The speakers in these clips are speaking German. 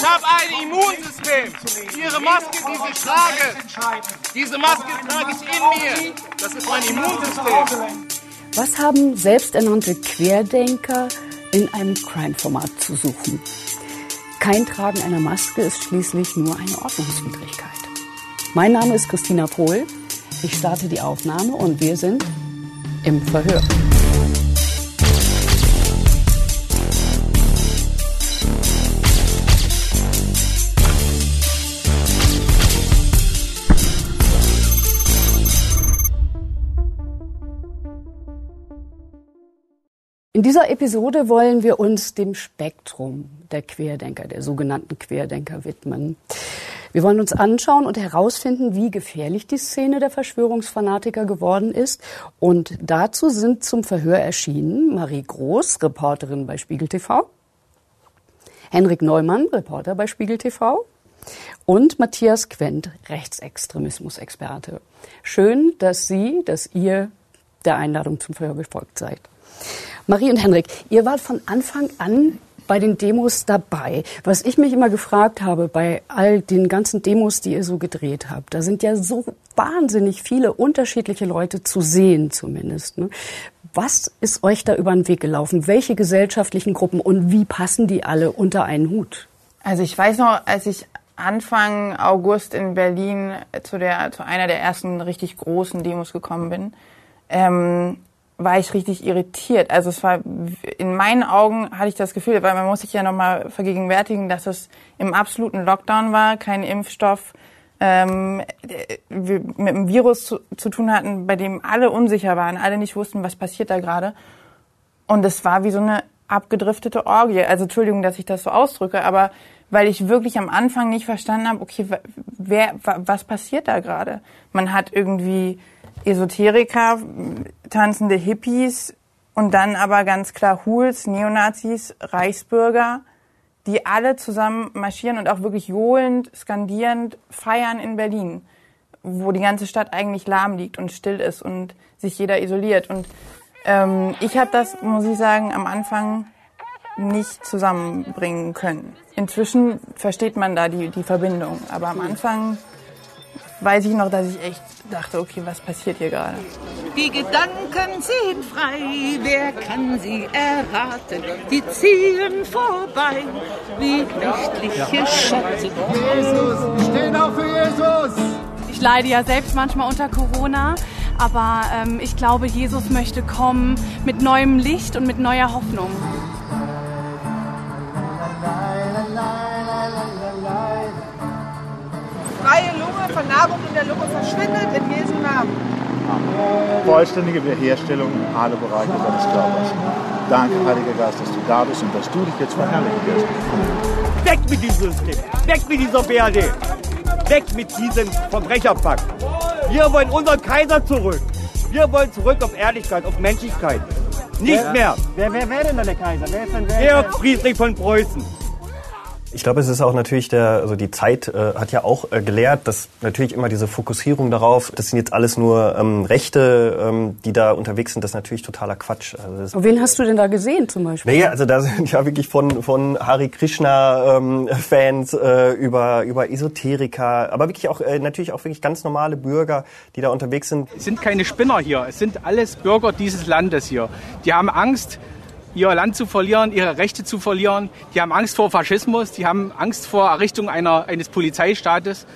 Ich habe ein Immunsystem. Ihre Maske, die ich trage, diese Maske trage ich in mir. Das ist mein Immunsystem. Was haben selbsternannte Querdenker in einem Crime-Format zu suchen? Kein Tragen einer Maske ist schließlich nur eine Ordnungswidrigkeit. Mein Name ist Christina Pohl. Ich starte die Aufnahme und wir sind im Verhör. In dieser Episode wollen wir uns dem Spektrum der Querdenker, der sogenannten Querdenker widmen. Wir wollen uns anschauen und herausfinden, wie gefährlich die Szene der Verschwörungsfanatiker geworden ist. Und dazu sind zum Verhör erschienen Marie Groß, Reporterin bei Spiegel TV, Henrik Neumann, Reporter bei Spiegel TV und Matthias Quent, Rechtsextremismus-Experte. Schön, dass Sie, dass ihr der Einladung zum Verhör gefolgt seid. Marie und Henrik, ihr wart von Anfang an bei den Demos dabei. Was ich mich immer gefragt habe bei all den ganzen Demos, die ihr so gedreht habt, da sind ja so wahnsinnig viele unterschiedliche Leute zu sehen zumindest. Ne? Was ist euch da über den Weg gelaufen? Welche gesellschaftlichen Gruppen und wie passen die alle unter einen Hut? Also ich weiß noch, als ich Anfang August in Berlin zu, der, zu einer der ersten richtig großen Demos gekommen bin, ähm, war ich richtig irritiert. Also es war in meinen Augen hatte ich das Gefühl, weil man muss sich ja nochmal vergegenwärtigen, dass es im absoluten Lockdown war, kein Impfstoff, ähm, wir mit einem Virus zu, zu tun hatten, bei dem alle unsicher waren, alle nicht wussten, was passiert da gerade. Und es war wie so eine abgedriftete Orgie. Also Entschuldigung, dass ich das so ausdrücke, aber weil ich wirklich am Anfang nicht verstanden habe, okay, wer, was passiert da gerade? Man hat irgendwie Esoteriker, tanzende Hippies und dann aber ganz klar Hools, Neonazis, Reichsbürger, die alle zusammen marschieren und auch wirklich johlend, skandierend feiern in Berlin, wo die ganze Stadt eigentlich lahm liegt und still ist und sich jeder isoliert. Und ähm, ich habe das, muss ich sagen, am Anfang nicht zusammenbringen können. Inzwischen versteht man da die, die Verbindung, aber am Anfang weiß ich noch, dass ich echt dachte, okay, was passiert hier gerade? Die Gedanken ziehen frei, wer kann sie erraten? Die ziehen vorbei wie nächtliche ja. Schatten. Jesus, stehen auf für Jesus! Ich leide ja selbst manchmal unter Corona, aber ähm, ich glaube, Jesus möchte kommen mit neuem Licht und mit neuer Hoffnung. Freie Lunge, Vernarbung in der Lunge verschwindet in Jesu Namen. Vollständige Wiederherstellung alle Bereiche deines Körpers. Danke, Heiliger Geist, dass du da bist und dass du dich jetzt verherrlichen wirst. Weg mit diesem System! Weg mit dieser BRD! Weg mit diesem Verbrecherpack! Wir wollen unseren Kaiser zurück! Wir wollen zurück auf Ehrlichkeit, auf Menschlichkeit. Nicht wer, mehr! Wer, wer wäre denn da der Kaiser? Wer ist denn wer? Georg Friedrich von Preußen. Ich glaube, es ist auch natürlich der, also die Zeit äh, hat ja auch äh, gelehrt, dass natürlich immer diese Fokussierung darauf, das sind jetzt alles nur ähm, Rechte, ähm, die da unterwegs sind, das ist natürlich totaler Quatsch. Also Wen hast du denn da gesehen zum Beispiel? Naja, also da sind ja wirklich von von Hari Krishna ähm, Fans äh, über über Esoteriker, aber wirklich auch äh, natürlich auch wirklich ganz normale Bürger, die da unterwegs sind. Es sind keine Spinner hier, es sind alles Bürger dieses Landes hier. Die haben Angst ihr Land zu verlieren, ihre Rechte zu verlieren. Die haben Angst vor Faschismus, die haben Angst vor Errichtung einer, eines Polizeistaates.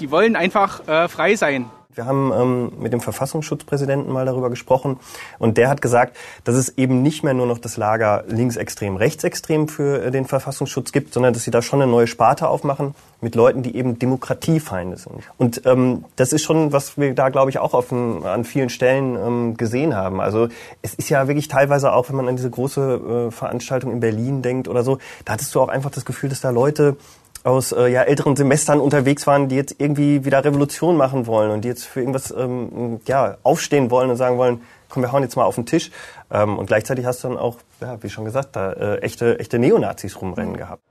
Die wollen einfach äh, frei sein. Wir haben ähm, mit dem Verfassungsschutzpräsidenten mal darüber gesprochen und der hat gesagt, dass es eben nicht mehr nur noch das Lager linksextrem, rechtsextrem für äh, den Verfassungsschutz gibt, sondern dass sie da schon eine neue Sparte aufmachen mit Leuten, die eben Demokratiefeinde sind. Und ähm, das ist schon, was wir da, glaube ich, auch auf an vielen Stellen ähm, gesehen haben. Also es ist ja wirklich teilweise auch, wenn man an diese große äh, Veranstaltung in Berlin denkt oder so, da hattest du auch einfach das Gefühl, dass da Leute aus äh, ja, älteren Semestern unterwegs waren, die jetzt irgendwie wieder Revolution machen wollen und die jetzt für irgendwas ähm, ja, aufstehen wollen und sagen wollen, komm, wir hauen jetzt mal auf den Tisch. Ähm, und gleichzeitig hast du dann auch, ja, wie schon gesagt, da äh, echte, echte Neonazis rumrennen gehabt.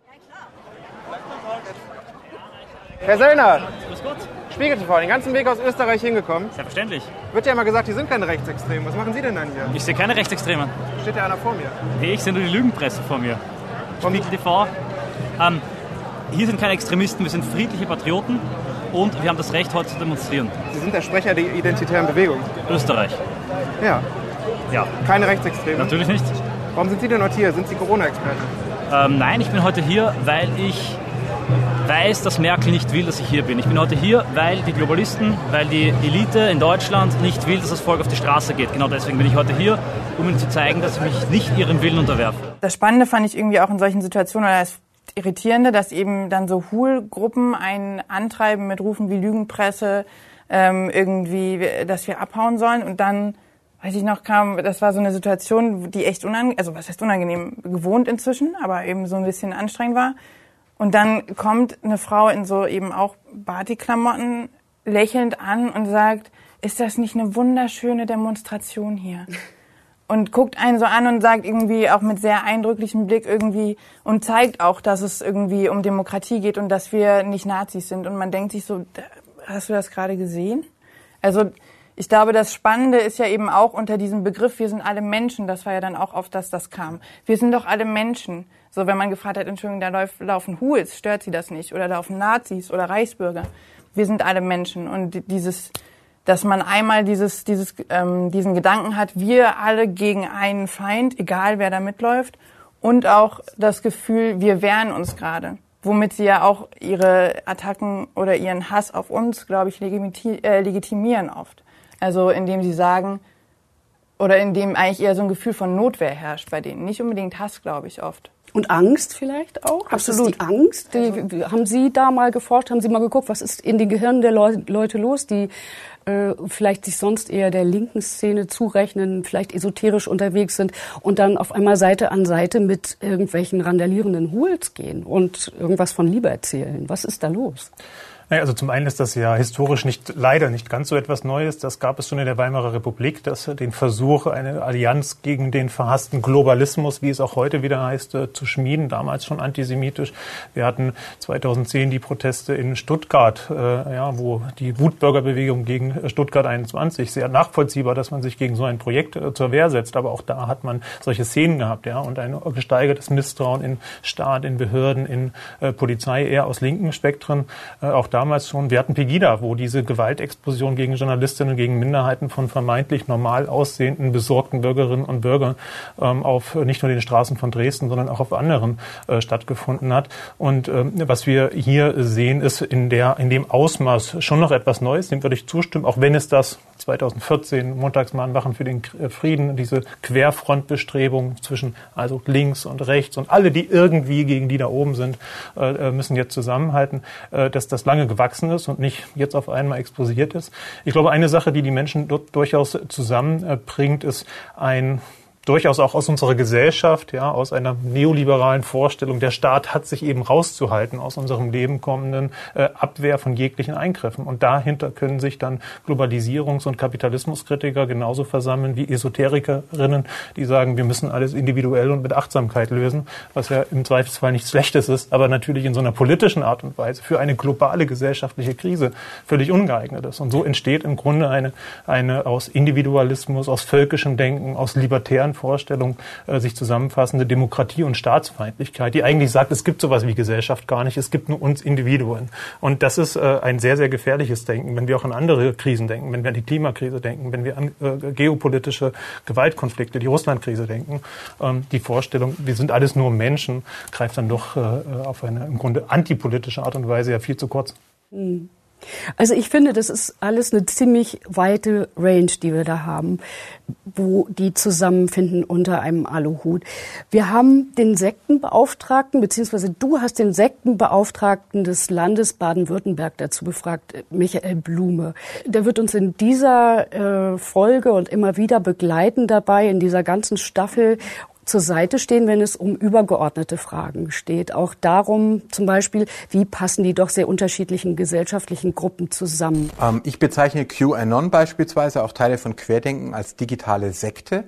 Herr Sellner, Spiegel TV, den ganzen Weg aus Österreich hingekommen. Selbstverständlich. Wird ja immer gesagt, die sind keine Rechtsextremen. Was machen Sie denn dann hier? Ich sehe keine Rechtsextremen. Steht ja einer vor mir. Nee, ich sehe nur die Lügenpresse vor mir. Spiegel TV. Ähm, hier sind keine Extremisten, wir sind friedliche Patrioten und wir haben das Recht, heute zu demonstrieren. Sie sind der Sprecher der identitären Bewegung. Österreich. Ja. Ja. Keine Rechtsextremen. Natürlich nicht. Warum sind Sie denn heute hier? Sind Sie Corona-Experte? Ähm, nein, ich bin heute hier, weil ich weiß, dass Merkel nicht will, dass ich hier bin. Ich bin heute hier, weil die Globalisten, weil die Elite in Deutschland nicht will, dass das Volk auf die Straße geht. Genau deswegen bin ich heute hier, um ihnen zu zeigen, dass ich mich nicht ihrem Willen unterwerfe. Das Spannende fand ich irgendwie auch in solchen Situationen, oder das Irritierende, dass eben dann so Hool-Gruppen einen antreiben mit Rufen wie Lügenpresse, ähm, irgendwie, dass wir abhauen sollen und dann weiß ich noch, kam, das war so eine Situation, die echt unangenehm, also was heißt unangenehm, gewohnt inzwischen, aber eben so ein bisschen anstrengend war. Und dann kommt eine Frau in so eben auch Batik-Klamotten lächelnd an und sagt, ist das nicht eine wunderschöne Demonstration hier? Und guckt einen so an und sagt irgendwie auch mit sehr eindrücklichem Blick irgendwie und zeigt auch, dass es irgendwie um Demokratie geht und dass wir nicht Nazis sind. Und man denkt sich so, hast du das gerade gesehen? Also ich glaube, das Spannende ist ja eben auch unter diesem Begriff, wir sind alle Menschen, das war ja dann auch oft, dass das kam. Wir sind doch alle Menschen. So, wenn man gefragt hat, Entschuldigung, da lauf, laufen Huls, stört sie das nicht? Oder laufen Nazis oder Reichsbürger? Wir sind alle Menschen. Und dieses, dass man einmal dieses, dieses, ähm, diesen Gedanken hat, wir alle gegen einen Feind, egal wer da mitläuft, und auch das Gefühl, wir wehren uns gerade, womit sie ja auch ihre Attacken oder ihren Hass auf uns, glaube ich, äh, legitimieren oft. Also indem sie sagen, oder indem eigentlich eher so ein Gefühl von Notwehr herrscht bei denen, nicht unbedingt Hass, glaube ich, oft. Und Angst vielleicht auch? Absolut. Die Angst? Die, haben Sie da mal geforscht? Haben Sie mal geguckt, was ist in den Gehirnen der Leu Leute los, die äh, vielleicht sich sonst eher der linken Szene zurechnen, vielleicht esoterisch unterwegs sind und dann auf einmal Seite an Seite mit irgendwelchen randalierenden Hools gehen und irgendwas von Liebe erzählen? Was ist da los? Naja, also zum einen ist das ja historisch nicht, leider nicht ganz so etwas Neues. Das gab es schon in der Weimarer Republik, dass den Versuch, eine Allianz gegen den verhassten Globalismus, wie es auch heute wieder heißt, äh, zu schmieden, damals schon antisemitisch. Wir hatten 2010 die Proteste in Stuttgart, äh, ja, wo die Wutbürgerbewegung gegen Stuttgart 21 sehr nachvollziehbar, dass man sich gegen so ein Projekt äh, zur Wehr setzt. Aber auch da hat man solche Szenen gehabt, ja, und ein gesteigertes Misstrauen in Staat, in Behörden, in äh, Polizei, eher aus linken Spektren. Äh, auch da damals schon, wir hatten Pegida, wo diese Gewaltexplosion gegen Journalistinnen, gegen Minderheiten von vermeintlich normal aussehenden, besorgten Bürgerinnen und Bürgern ähm, auf nicht nur den Straßen von Dresden, sondern auch auf anderen äh, stattgefunden hat. Und ähm, was wir hier sehen, ist in, der, in dem Ausmaß schon noch etwas Neues, dem würde ich zustimmen, auch wenn es das 2014 Montagsmahnwachen für den äh, Frieden, diese Querfrontbestrebung zwischen also links und rechts und alle, die irgendwie gegen die da oben sind, äh, äh, müssen jetzt zusammenhalten, dass das lange gewachsen ist und nicht jetzt auf einmal explosiert ist. Ich glaube, eine Sache, die die Menschen dort durchaus zusammenbringt, ist ein durchaus auch aus unserer Gesellschaft, ja, aus einer neoliberalen Vorstellung, der Staat hat sich eben rauszuhalten aus unserem Leben kommenden äh, Abwehr von jeglichen Eingriffen. Und dahinter können sich dann Globalisierungs- und Kapitalismuskritiker genauso versammeln wie Esoterikerinnen, die sagen, wir müssen alles individuell und mit Achtsamkeit lösen, was ja im Zweifelsfall nichts Schlechtes ist, aber natürlich in so einer politischen Art und Weise für eine globale gesellschaftliche Krise völlig ungeeignet ist. Und so entsteht im Grunde eine, eine aus Individualismus, aus völkischem Denken, aus libertären liberalen Vorstellung äh, sich zusammenfassende Demokratie und Staatsfeindlichkeit, die eigentlich sagt, es gibt sowas wie Gesellschaft gar nicht, es gibt nur uns Individuen. Und das ist äh, ein sehr, sehr gefährliches Denken, wenn wir auch an andere Krisen denken, wenn wir an die Klimakrise denken, wenn wir an äh, geopolitische Gewaltkonflikte, die Russlandkrise denken. Ähm, die Vorstellung, wir sind alles nur Menschen, greift dann doch äh, auf eine im Grunde antipolitische Art und Weise ja viel zu kurz. Mhm. Also ich finde, das ist alles eine ziemlich weite Range, die wir da haben, wo die zusammenfinden unter einem Aluhut. Wir haben den Sektenbeauftragten, beziehungsweise du hast den Sektenbeauftragten des Landes Baden-Württemberg dazu befragt, Michael Blume. Der wird uns in dieser äh, Folge und immer wieder begleiten dabei, in dieser ganzen Staffel zur Seite stehen, wenn es um übergeordnete Fragen steht. Auch darum zum Beispiel, wie passen die doch sehr unterschiedlichen gesellschaftlichen Gruppen zusammen. Ähm, ich bezeichne QAnon beispielsweise, auch Teile von Querdenken, als digitale Sekte.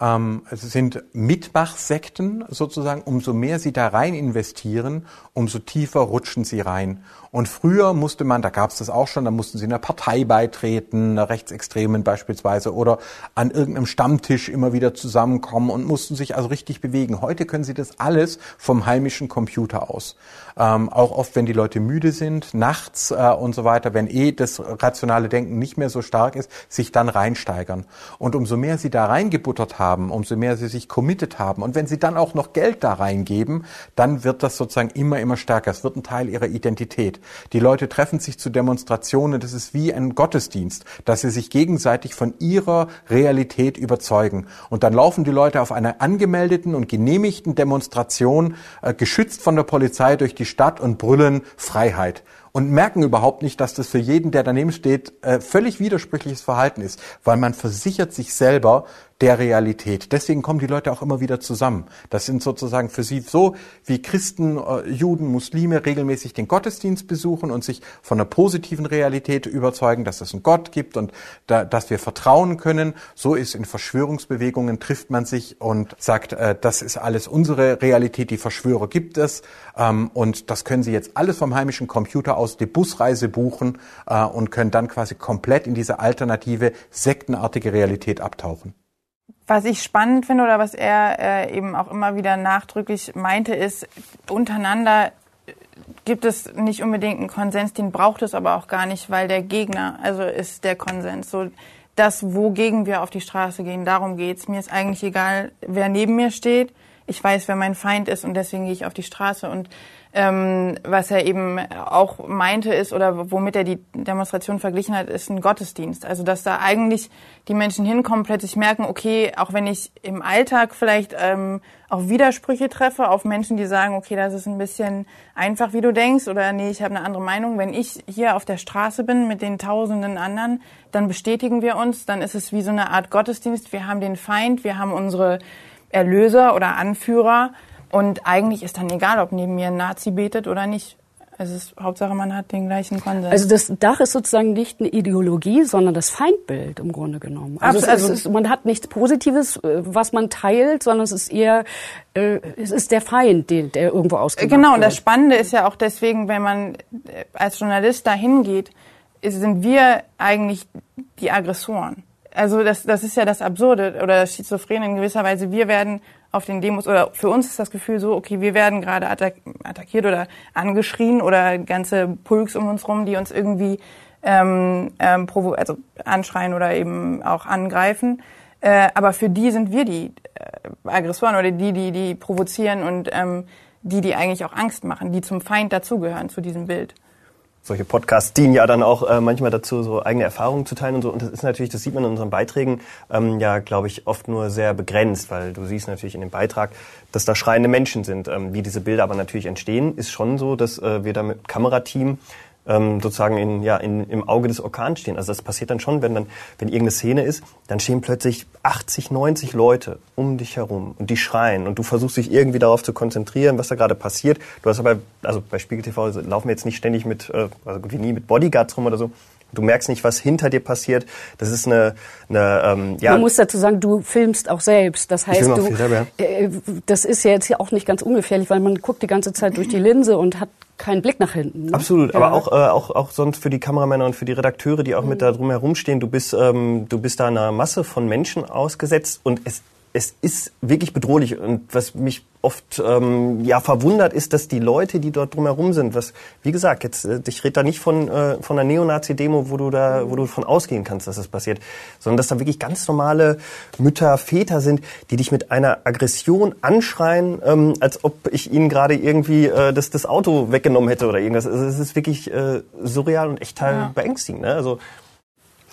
Ähm, es sind Mitmachsekten sozusagen. Umso mehr sie da rein investieren, umso tiefer rutschen sie rein. Und früher musste man, da gab es das auch schon, da mussten sie einer Partei beitreten, einer Rechtsextremen beispielsweise, oder an irgendeinem Stammtisch immer wieder zusammenkommen und mussten sich also richtig bewegen. Heute können sie das alles vom heimischen Computer aus. Ähm, auch oft, wenn die Leute müde sind, nachts äh, und so weiter, wenn eh das rationale Denken nicht mehr so stark ist, sich dann reinsteigern. Und umso mehr sie da reingebuttert haben, umso mehr sie sich committed haben und wenn sie dann auch noch Geld da reingeben, dann wird das sozusagen immer, immer stärker. Es wird ein Teil ihrer Identität. Die Leute treffen sich zu Demonstrationen, das ist wie ein Gottesdienst, dass sie sich gegenseitig von ihrer Realität überzeugen. Und dann laufen die Leute auf einer angemeldeten und genehmigten Demonstration, äh, geschützt von der Polizei durch die Stadt und brüllen Freiheit und merken überhaupt nicht, dass das für jeden, der daneben steht, äh, völlig widersprüchliches Verhalten ist, weil man versichert sich selber der Realität. Deswegen kommen die Leute auch immer wieder zusammen. Das sind sozusagen für sie so, wie Christen, äh, Juden, Muslime regelmäßig den Gottesdienst besuchen und sich von einer positiven Realität überzeugen, dass es einen Gott gibt und da, dass wir vertrauen können. So ist in Verschwörungsbewegungen trifft man sich und sagt, äh, das ist alles unsere Realität, die Verschwörer gibt es ähm, und das können sie jetzt alles vom heimischen Computer aus die Busreise buchen äh, und können dann quasi komplett in diese alternative sektenartige Realität abtauchen. Was ich spannend finde oder was er äh, eben auch immer wieder nachdrücklich meinte, ist, untereinander gibt es nicht unbedingt einen Konsens, den braucht es aber auch gar nicht, weil der Gegner, also ist der Konsens. So das, wogegen wir auf die Straße gehen, darum geht's. Mir ist eigentlich egal, wer neben mir steht. Ich weiß, wer mein Feind ist und deswegen gehe ich auf die Straße. Und ähm, was er eben auch meinte ist oder womit er die Demonstration verglichen hat, ist ein Gottesdienst. Also dass da eigentlich die Menschen hinkommen, plötzlich merken, okay, auch wenn ich im Alltag vielleicht ähm, auch Widersprüche treffe auf Menschen, die sagen, okay, das ist ein bisschen einfach, wie du denkst, oder nee, ich habe eine andere Meinung. Wenn ich hier auf der Straße bin mit den tausenden anderen, dann bestätigen wir uns, dann ist es wie so eine Art Gottesdienst. Wir haben den Feind, wir haben unsere Erlöser oder Anführer und eigentlich ist dann egal, ob neben mir ein Nazi betet oder nicht. Es ist Hauptsache, man hat den gleichen Konsens. Also das Dach ist sozusagen nicht eine Ideologie, sondern das Feindbild im Grunde genommen. Also, also ist, man hat nichts Positives, äh, was man teilt, sondern es ist eher, äh, es ist der Feind, der, der irgendwo ausgemacht Genau, und das Spannende ist ja auch deswegen, wenn man äh, als Journalist da hingeht, sind wir eigentlich die Aggressoren. Also das, das ist ja das Absurde oder das Schizophrene in gewisser Weise. Wir werden auf den Demos oder für uns ist das Gefühl so, okay, wir werden gerade attack attackiert oder angeschrien oder ganze Pulks um uns rum, die uns irgendwie ähm, ähm, provo also anschreien oder eben auch angreifen. Äh, aber für die sind wir die äh, Aggressoren oder die, die die provozieren und ähm, die, die eigentlich auch Angst machen, die zum Feind dazugehören zu diesem Bild solche Podcasts dienen ja dann auch äh, manchmal dazu, so eigene Erfahrungen zu teilen und so. Und das ist natürlich, das sieht man in unseren Beiträgen ähm, ja, glaube ich, oft nur sehr begrenzt, weil du siehst natürlich in dem Beitrag, dass da schreiende Menschen sind. Ähm, wie diese Bilder aber natürlich entstehen, ist schon so, dass äh, wir da mit Kamerateam ähm, sozusagen in, ja, in, im Auge des Orkans stehen. Also das passiert dann schon, wenn dann, wenn irgendeine Szene ist, dann stehen plötzlich 80, 90 Leute um dich herum und die schreien und du versuchst dich irgendwie darauf zu konzentrieren, was da gerade passiert. Du hast aber, also bei Spiegel TV laufen wir jetzt nicht ständig mit, äh, also wie nie mit Bodyguards rum oder so. Du merkst nicht, was hinter dir passiert. Das ist eine, eine ähm, ja. Man muss dazu sagen, du filmst auch selbst. Das heißt, du, selber, ja. äh, das ist ja jetzt hier auch nicht ganz ungefährlich, weil man guckt die ganze Zeit durch die Linse und hat keinen Blick nach hinten. Ne? Absolut, ja. aber auch, äh, auch, auch sonst für die Kameramänner und für die Redakteure, die auch mhm. mit da drum herumstehen, du bist, ähm, du bist da einer Masse von Menschen ausgesetzt und es es ist wirklich bedrohlich. Und was mich oft ähm, ja verwundert ist, dass die Leute, die dort drumherum sind, was wie gesagt, jetzt äh, ich rede da nicht von äh, von einer Neonazi-Demo, wo du da wo du von ausgehen kannst, dass das passiert, sondern dass da wirklich ganz normale Mütter, Väter sind, die dich mit einer Aggression anschreien, ähm, als ob ich ihnen gerade irgendwie äh, das das Auto weggenommen hätte oder irgendwas. Also es ist wirklich äh, surreal und echt teil ja. beängstigend. Ne? Also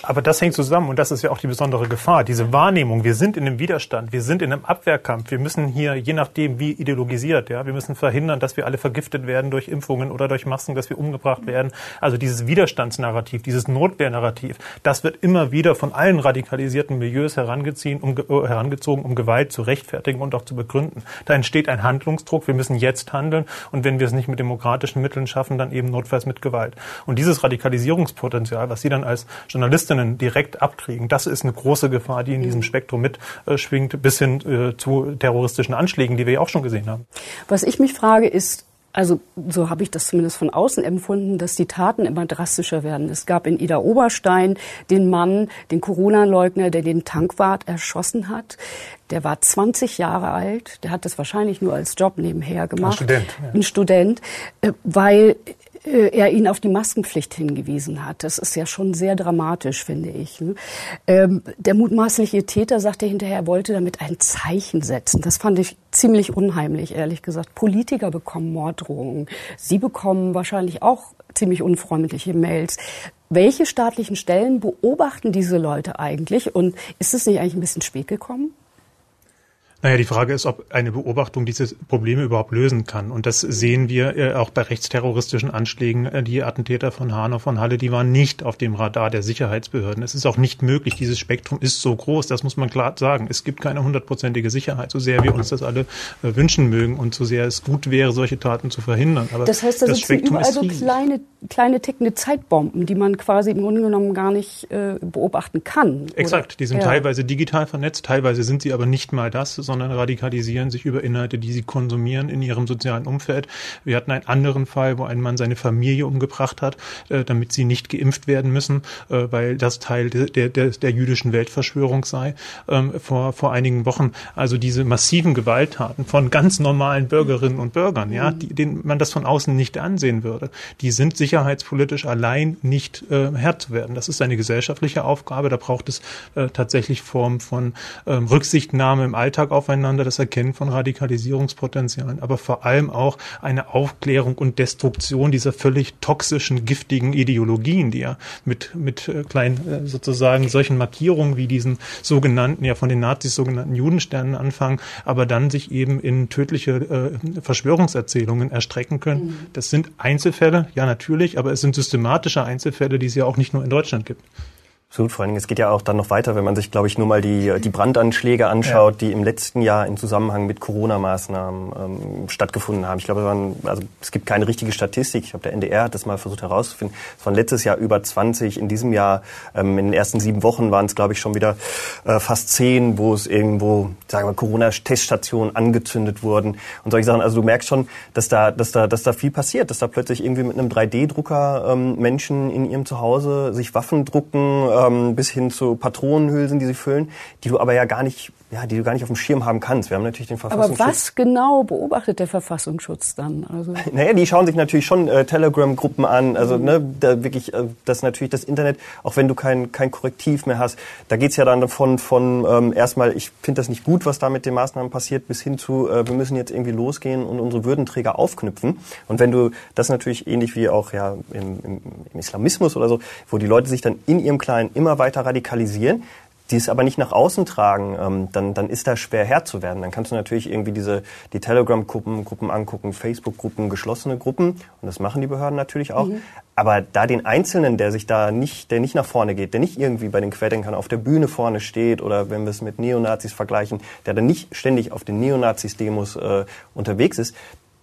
aber das hängt zusammen und das ist ja auch die besondere Gefahr. Diese Wahrnehmung, wir sind in einem Widerstand, wir sind in einem Abwehrkampf, wir müssen hier, je nachdem wie ideologisiert, ja, wir müssen verhindern, dass wir alle vergiftet werden durch Impfungen oder durch Masken, dass wir umgebracht werden. Also dieses Widerstandsnarrativ, dieses Notwehrnarrativ, das wird immer wieder von allen radikalisierten Milieus herangezogen, um, äh, herangezogen, um Gewalt zu rechtfertigen und auch zu begründen. Da entsteht ein Handlungsdruck, wir müssen jetzt handeln und wenn wir es nicht mit demokratischen Mitteln schaffen, dann eben notfalls mit Gewalt. Und dieses Radikalisierungspotenzial, was Sie dann als Journalist Terroristinnen direkt abkriegen. Das ist eine große Gefahr, die in diesem Spektrum mitschwingt, bis hin äh, zu terroristischen Anschlägen, die wir ja auch schon gesehen haben. Was ich mich frage, ist, also so habe ich das zumindest von außen empfunden, dass die Taten immer drastischer werden. Es gab in Ida Oberstein den Mann, den Corona-Leugner, der den Tankwart erschossen hat. Der war 20 Jahre alt. Der hat das wahrscheinlich nur als Job nebenher gemacht. Ein Student. Ja. Ein Student, äh, weil äh, er ihn auf die Maskenpflicht hingewiesen hat. Das ist ja schon sehr dramatisch, finde ich. Ne? Ähm, der mutmaßliche Täter sagte hinterher, er wollte damit ein Zeichen setzen. Das fand ich ziemlich unheimlich, ehrlich gesagt. Politiker bekommen Morddrohungen. Sie bekommen wahrscheinlich auch ziemlich unfreundliche Mails. Welche staatlichen Stellen beobachten diese Leute eigentlich? Und ist es nicht eigentlich ein bisschen spät gekommen? Naja, die Frage ist, ob eine Beobachtung diese Probleme überhaupt lösen kann. Und das sehen wir äh, auch bei rechtsterroristischen Anschlägen. Äh, die Attentäter von Hanau, von Halle, die waren nicht auf dem Radar der Sicherheitsbehörden. Es ist auch nicht möglich. Dieses Spektrum ist so groß. Das muss man klar sagen. Es gibt keine hundertprozentige Sicherheit, so sehr wir uns das alle äh, wünschen mögen und so sehr es gut wäre, solche Taten zu verhindern. Aber das heißt, da das sind überall so kleine, kleine tickende Zeitbomben, die man quasi im Grunde genommen gar nicht beobachten kann. Exakt. Die sind ja. teilweise digital vernetzt, teilweise sind sie aber nicht mal das sondern radikalisieren sich über Inhalte, die sie konsumieren in ihrem sozialen Umfeld. Wir hatten einen anderen Fall, wo ein Mann seine Familie umgebracht hat, äh, damit sie nicht geimpft werden müssen, äh, weil das Teil der, der, der jüdischen Weltverschwörung sei, ähm, vor, vor einigen Wochen. Also diese massiven Gewalttaten von ganz normalen Bürgerinnen und Bürgern, ja, die, denen man das von außen nicht ansehen würde, die sind sicherheitspolitisch allein nicht äh, Herr zu werden. Das ist eine gesellschaftliche Aufgabe. Da braucht es äh, tatsächlich Form von ähm, Rücksichtnahme im Alltag aufeinander, das Erkennen von Radikalisierungspotenzialen, aber vor allem auch eine Aufklärung und Destruktion dieser völlig toxischen, giftigen Ideologien, die ja mit, mit äh, kleinen, äh, sozusagen solchen Markierungen wie diesen sogenannten, ja von den Nazis sogenannten Judensternen anfangen, aber dann sich eben in tödliche äh, Verschwörungserzählungen erstrecken können. Mhm. Das sind Einzelfälle, ja natürlich, aber es sind systematische Einzelfälle, die es ja auch nicht nur in Deutschland gibt. Absolut, vor allem, es geht ja auch dann noch weiter, wenn man sich, glaube ich, nur mal die, die Brandanschläge anschaut, ja. die im letzten Jahr in Zusammenhang mit Corona-Maßnahmen ähm, stattgefunden haben. Ich glaube, es, waren, also, es gibt keine richtige Statistik. Ich glaube, der NDR hat das mal versucht herauszufinden. Es waren letztes Jahr über 20. In diesem Jahr, ähm, in den ersten sieben Wochen waren es, glaube ich, schon wieder äh, fast zehn, wo es irgendwo, sagen wir, Corona-Teststationen angezündet wurden und solche Sachen. Also du merkst schon, dass da, dass da, dass da viel passiert, dass da plötzlich irgendwie mit einem 3D-Drucker ähm, Menschen in ihrem Zuhause sich Waffen drucken, ähm, bis hin zu Patronenhülsen, die sie füllen, die du aber ja gar nicht ja, die du gar nicht auf dem Schirm haben kannst. Wir haben natürlich den Verfassungsschutz. Aber was genau beobachtet der Verfassungsschutz dann? Also naja, die schauen sich natürlich schon äh, Telegram-Gruppen an. Also mhm. ne, da wirklich, äh, das natürlich das Internet, auch wenn du kein kein Korrektiv mehr hast, da geht's ja dann von von ähm, erstmal, ich finde das nicht gut, was da mit den Maßnahmen passiert, bis hin zu, äh, wir müssen jetzt irgendwie losgehen und unsere Würdenträger aufknüpfen. Und wenn du das natürlich ähnlich wie auch ja im, im, im Islamismus oder so, wo die Leute sich dann in ihrem Kleinen immer weiter radikalisieren, die es aber nicht nach außen tragen, ähm, dann, dann ist da schwer Herr zu werden. Dann kannst du natürlich irgendwie diese die Telegram-Gruppen Gruppen angucken, Facebook-Gruppen, geschlossene Gruppen und das machen die Behörden natürlich auch. Mhm. Aber da den Einzelnen, der sich da nicht, der nicht nach vorne geht, der nicht irgendwie bei den Querdenkern auf der Bühne vorne steht oder wenn wir es mit Neonazis vergleichen, der dann nicht ständig auf den Neonazis-Demos äh, unterwegs ist,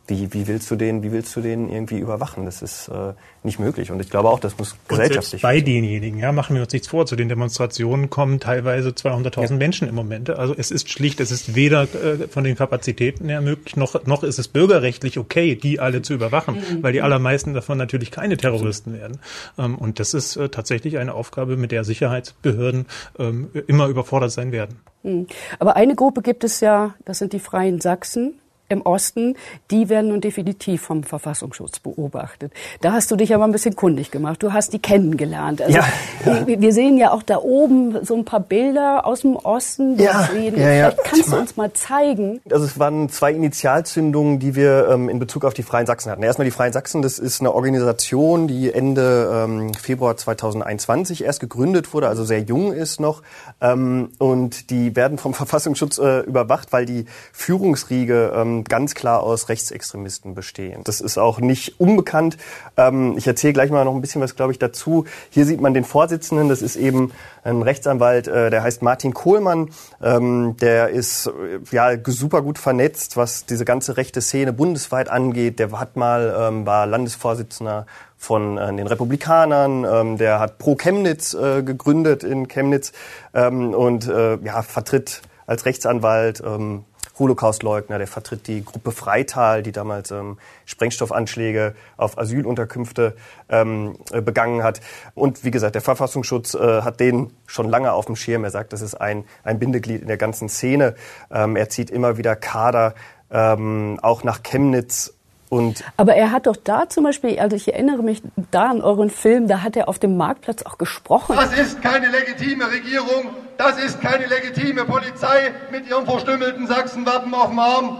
wie, wie willst du den, wie willst du den irgendwie überwachen? Das ist äh, nicht möglich. Und ich glaube auch, das muss gesellschaftlich. bei denjenigen, ja, machen wir uns nichts vor. Zu den Demonstrationen kommen teilweise 200.000 ja. Menschen im Moment. Also es ist schlicht, es ist weder äh, von den Kapazitäten her möglich, noch, noch ist es bürgerrechtlich okay, die alle zu überwachen, mhm. weil die allermeisten davon natürlich keine Terroristen werden. Ähm, und das ist äh, tatsächlich eine Aufgabe, mit der Sicherheitsbehörden ähm, immer überfordert sein werden. Mhm. Aber eine Gruppe gibt es ja, das sind die Freien Sachsen im Osten, die werden nun definitiv vom Verfassungsschutz beobachtet. Da hast du dich aber ein bisschen kundig gemacht. Du hast die kennengelernt. Also ja, ja. Wir sehen ja auch da oben so ein paar Bilder aus dem Osten. Ja, ja, ja, Vielleicht kannst du uns mal zeigen. Also es waren zwei Initialzündungen, die wir ähm, in Bezug auf die Freien Sachsen hatten. Erstmal die Freien Sachsen, das ist eine Organisation, die Ende ähm, Februar 2021 erst gegründet wurde, also sehr jung ist noch. Ähm, und die werden vom Verfassungsschutz äh, überwacht, weil die Führungsriege ganz klar aus Rechtsextremisten bestehen. Das ist auch nicht unbekannt. Ähm, ich erzähle gleich mal noch ein bisschen was, glaube ich, dazu. Hier sieht man den Vorsitzenden, das ist eben ein Rechtsanwalt, äh, der heißt Martin Kohlmann. Ähm, der ist äh, ja super gut vernetzt, was diese ganze rechte Szene bundesweit angeht. Der hat mal ähm, war Landesvorsitzender von äh, den Republikanern. Ähm, der hat Pro Chemnitz äh, gegründet in Chemnitz ähm, und äh, ja, vertritt als Rechtsanwalt ähm, Holocaustleugner, der vertritt die Gruppe Freital, die damals ähm, Sprengstoffanschläge auf Asylunterkünfte ähm, äh, begangen hat. Und wie gesagt, der Verfassungsschutz äh, hat den schon lange auf dem Schirm. Er sagt, das ist ein, ein Bindeglied in der ganzen Szene. Ähm, er zieht immer wieder Kader ähm, auch nach Chemnitz und Aber er hat doch da zum Beispiel, also ich erinnere mich da an euren Film, da hat er auf dem Marktplatz auch gesprochen. Das ist keine legitime Regierung, das ist keine legitime Polizei mit ihrem verstümmelten Sachsenwappen auf dem Arm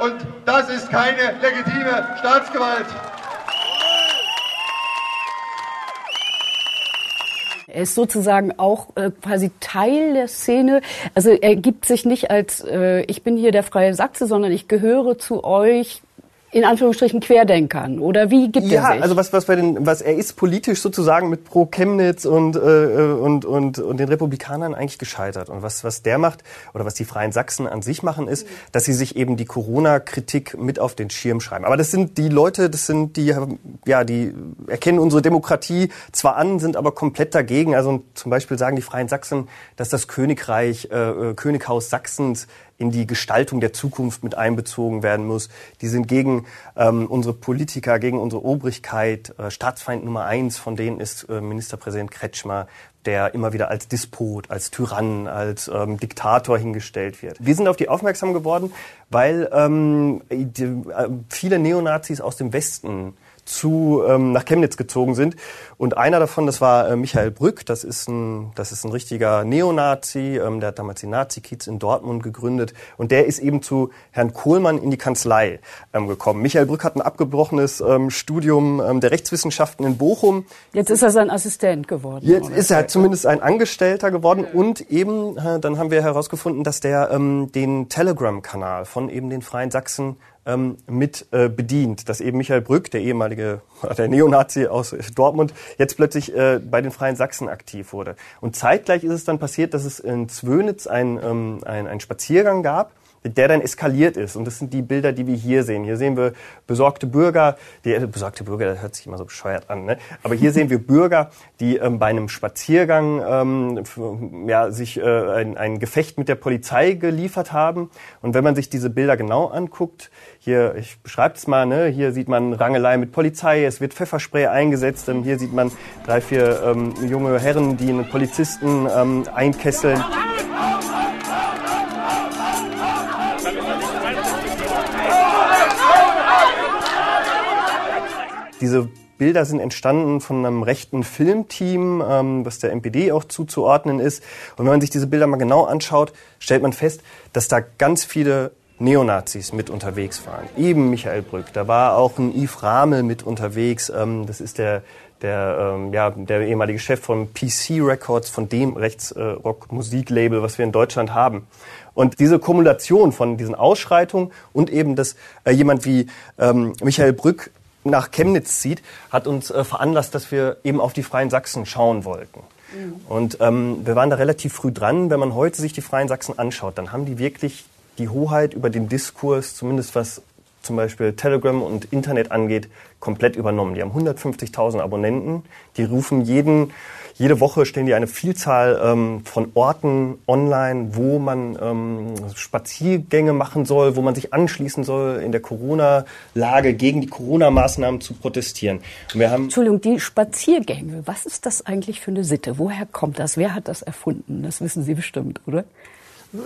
und das ist keine legitime Staatsgewalt. Er ist sozusagen auch äh, quasi Teil der Szene. Also er gibt sich nicht als, äh, ich bin hier der freie Sachse, sondern ich gehöre zu euch, in Anführungsstrichen Querdenkern oder wie gibt ja, er sich? also was was bei den was er ist politisch sozusagen mit Pro Chemnitz und äh, und und und den Republikanern eigentlich gescheitert und was was der macht oder was die Freien Sachsen an sich machen ist, dass sie sich eben die Corona Kritik mit auf den Schirm schreiben. Aber das sind die Leute, das sind die ja die erkennen unsere Demokratie zwar an, sind aber komplett dagegen. Also zum Beispiel sagen die Freien Sachsen, dass das Königreich äh, Könighaus Sachsens in die Gestaltung der Zukunft mit einbezogen werden muss. Die sind gegen ähm, unsere Politiker, gegen unsere Obrigkeit. Äh, Staatsfeind Nummer eins von denen ist äh, Ministerpräsident Kretschmer, der immer wieder als Despot, als Tyrann, als ähm, Diktator hingestellt wird. Wir sind auf die aufmerksam geworden, weil ähm, die, äh, viele Neonazis aus dem Westen zu ähm, nach Chemnitz gezogen sind. Und einer davon, das war äh, Michael Brück, das ist ein, das ist ein richtiger Neonazi, ähm, der hat damals die Nazi-Kids in Dortmund gegründet und der ist eben zu Herrn Kohlmann in die Kanzlei ähm, gekommen. Michael Brück hat ein abgebrochenes ähm, Studium ähm, der Rechtswissenschaften in Bochum. Jetzt ist er sein Assistent geworden. Jetzt ist er zumindest ein Angestellter geworden und eben, äh, dann haben wir herausgefunden, dass der ähm, den Telegram-Kanal von eben den Freien Sachsen ähm, mit äh, bedient, dass eben Michael Brück, der ehemalige der Neonazi aus Dortmund, jetzt plötzlich äh, bei den Freien Sachsen aktiv wurde. Und zeitgleich ist es dann passiert, dass es in Zwönitz ein, ähm, ein, ein Spaziergang gab, der dann eskaliert ist. Und das sind die Bilder, die wir hier sehen. Hier sehen wir besorgte Bürger, die äh, besorgte Bürger, das hört sich immer so bescheuert an, ne? Aber hier sehen wir Bürger, die ähm, bei einem Spaziergang ähm, ja, sich äh, ein, ein Gefecht mit der Polizei geliefert haben. Und wenn man sich diese Bilder genau anguckt, hier, ich beschreibe es mal, ne? hier sieht man Rangelei mit Polizei, es wird Pfefferspray eingesetzt, ähm, hier sieht man drei, vier ähm, junge Herren, die einen Polizisten ähm, einkesseln. Diese Bilder sind entstanden von einem rechten Filmteam, ähm, was der NPD auch zuzuordnen ist. Und wenn man sich diese Bilder mal genau anschaut, stellt man fest, dass da ganz viele Neonazis mit unterwegs waren. Eben Michael Brück. Da war auch ein Yves Ramel mit unterwegs. Ähm, das ist der, der, ähm, ja, der ehemalige Chef von PC Records, von dem Rechtsrock-Musiklabel, was wir in Deutschland haben. Und diese Kumulation von diesen Ausschreitungen und eben, dass äh, jemand wie ähm, Michael Brück nach Chemnitz zieht, hat uns äh, veranlasst, dass wir eben auf die Freien Sachsen schauen wollten. Mhm. Und ähm, wir waren da relativ früh dran. Wenn man heute sich die Freien Sachsen anschaut, dann haben die wirklich die Hoheit über den Diskurs, zumindest was zum Beispiel Telegram und Internet angeht, komplett übernommen. Die haben 150.000 Abonnenten, die rufen jeden, jede Woche stellen die eine Vielzahl ähm, von Orten online, wo man ähm, Spaziergänge machen soll, wo man sich anschließen soll, in der Corona-Lage gegen die Corona-Maßnahmen zu protestieren. Und wir haben Entschuldigung, die Spaziergänge, was ist das eigentlich für eine Sitte? Woher kommt das? Wer hat das erfunden? Das wissen Sie bestimmt, oder?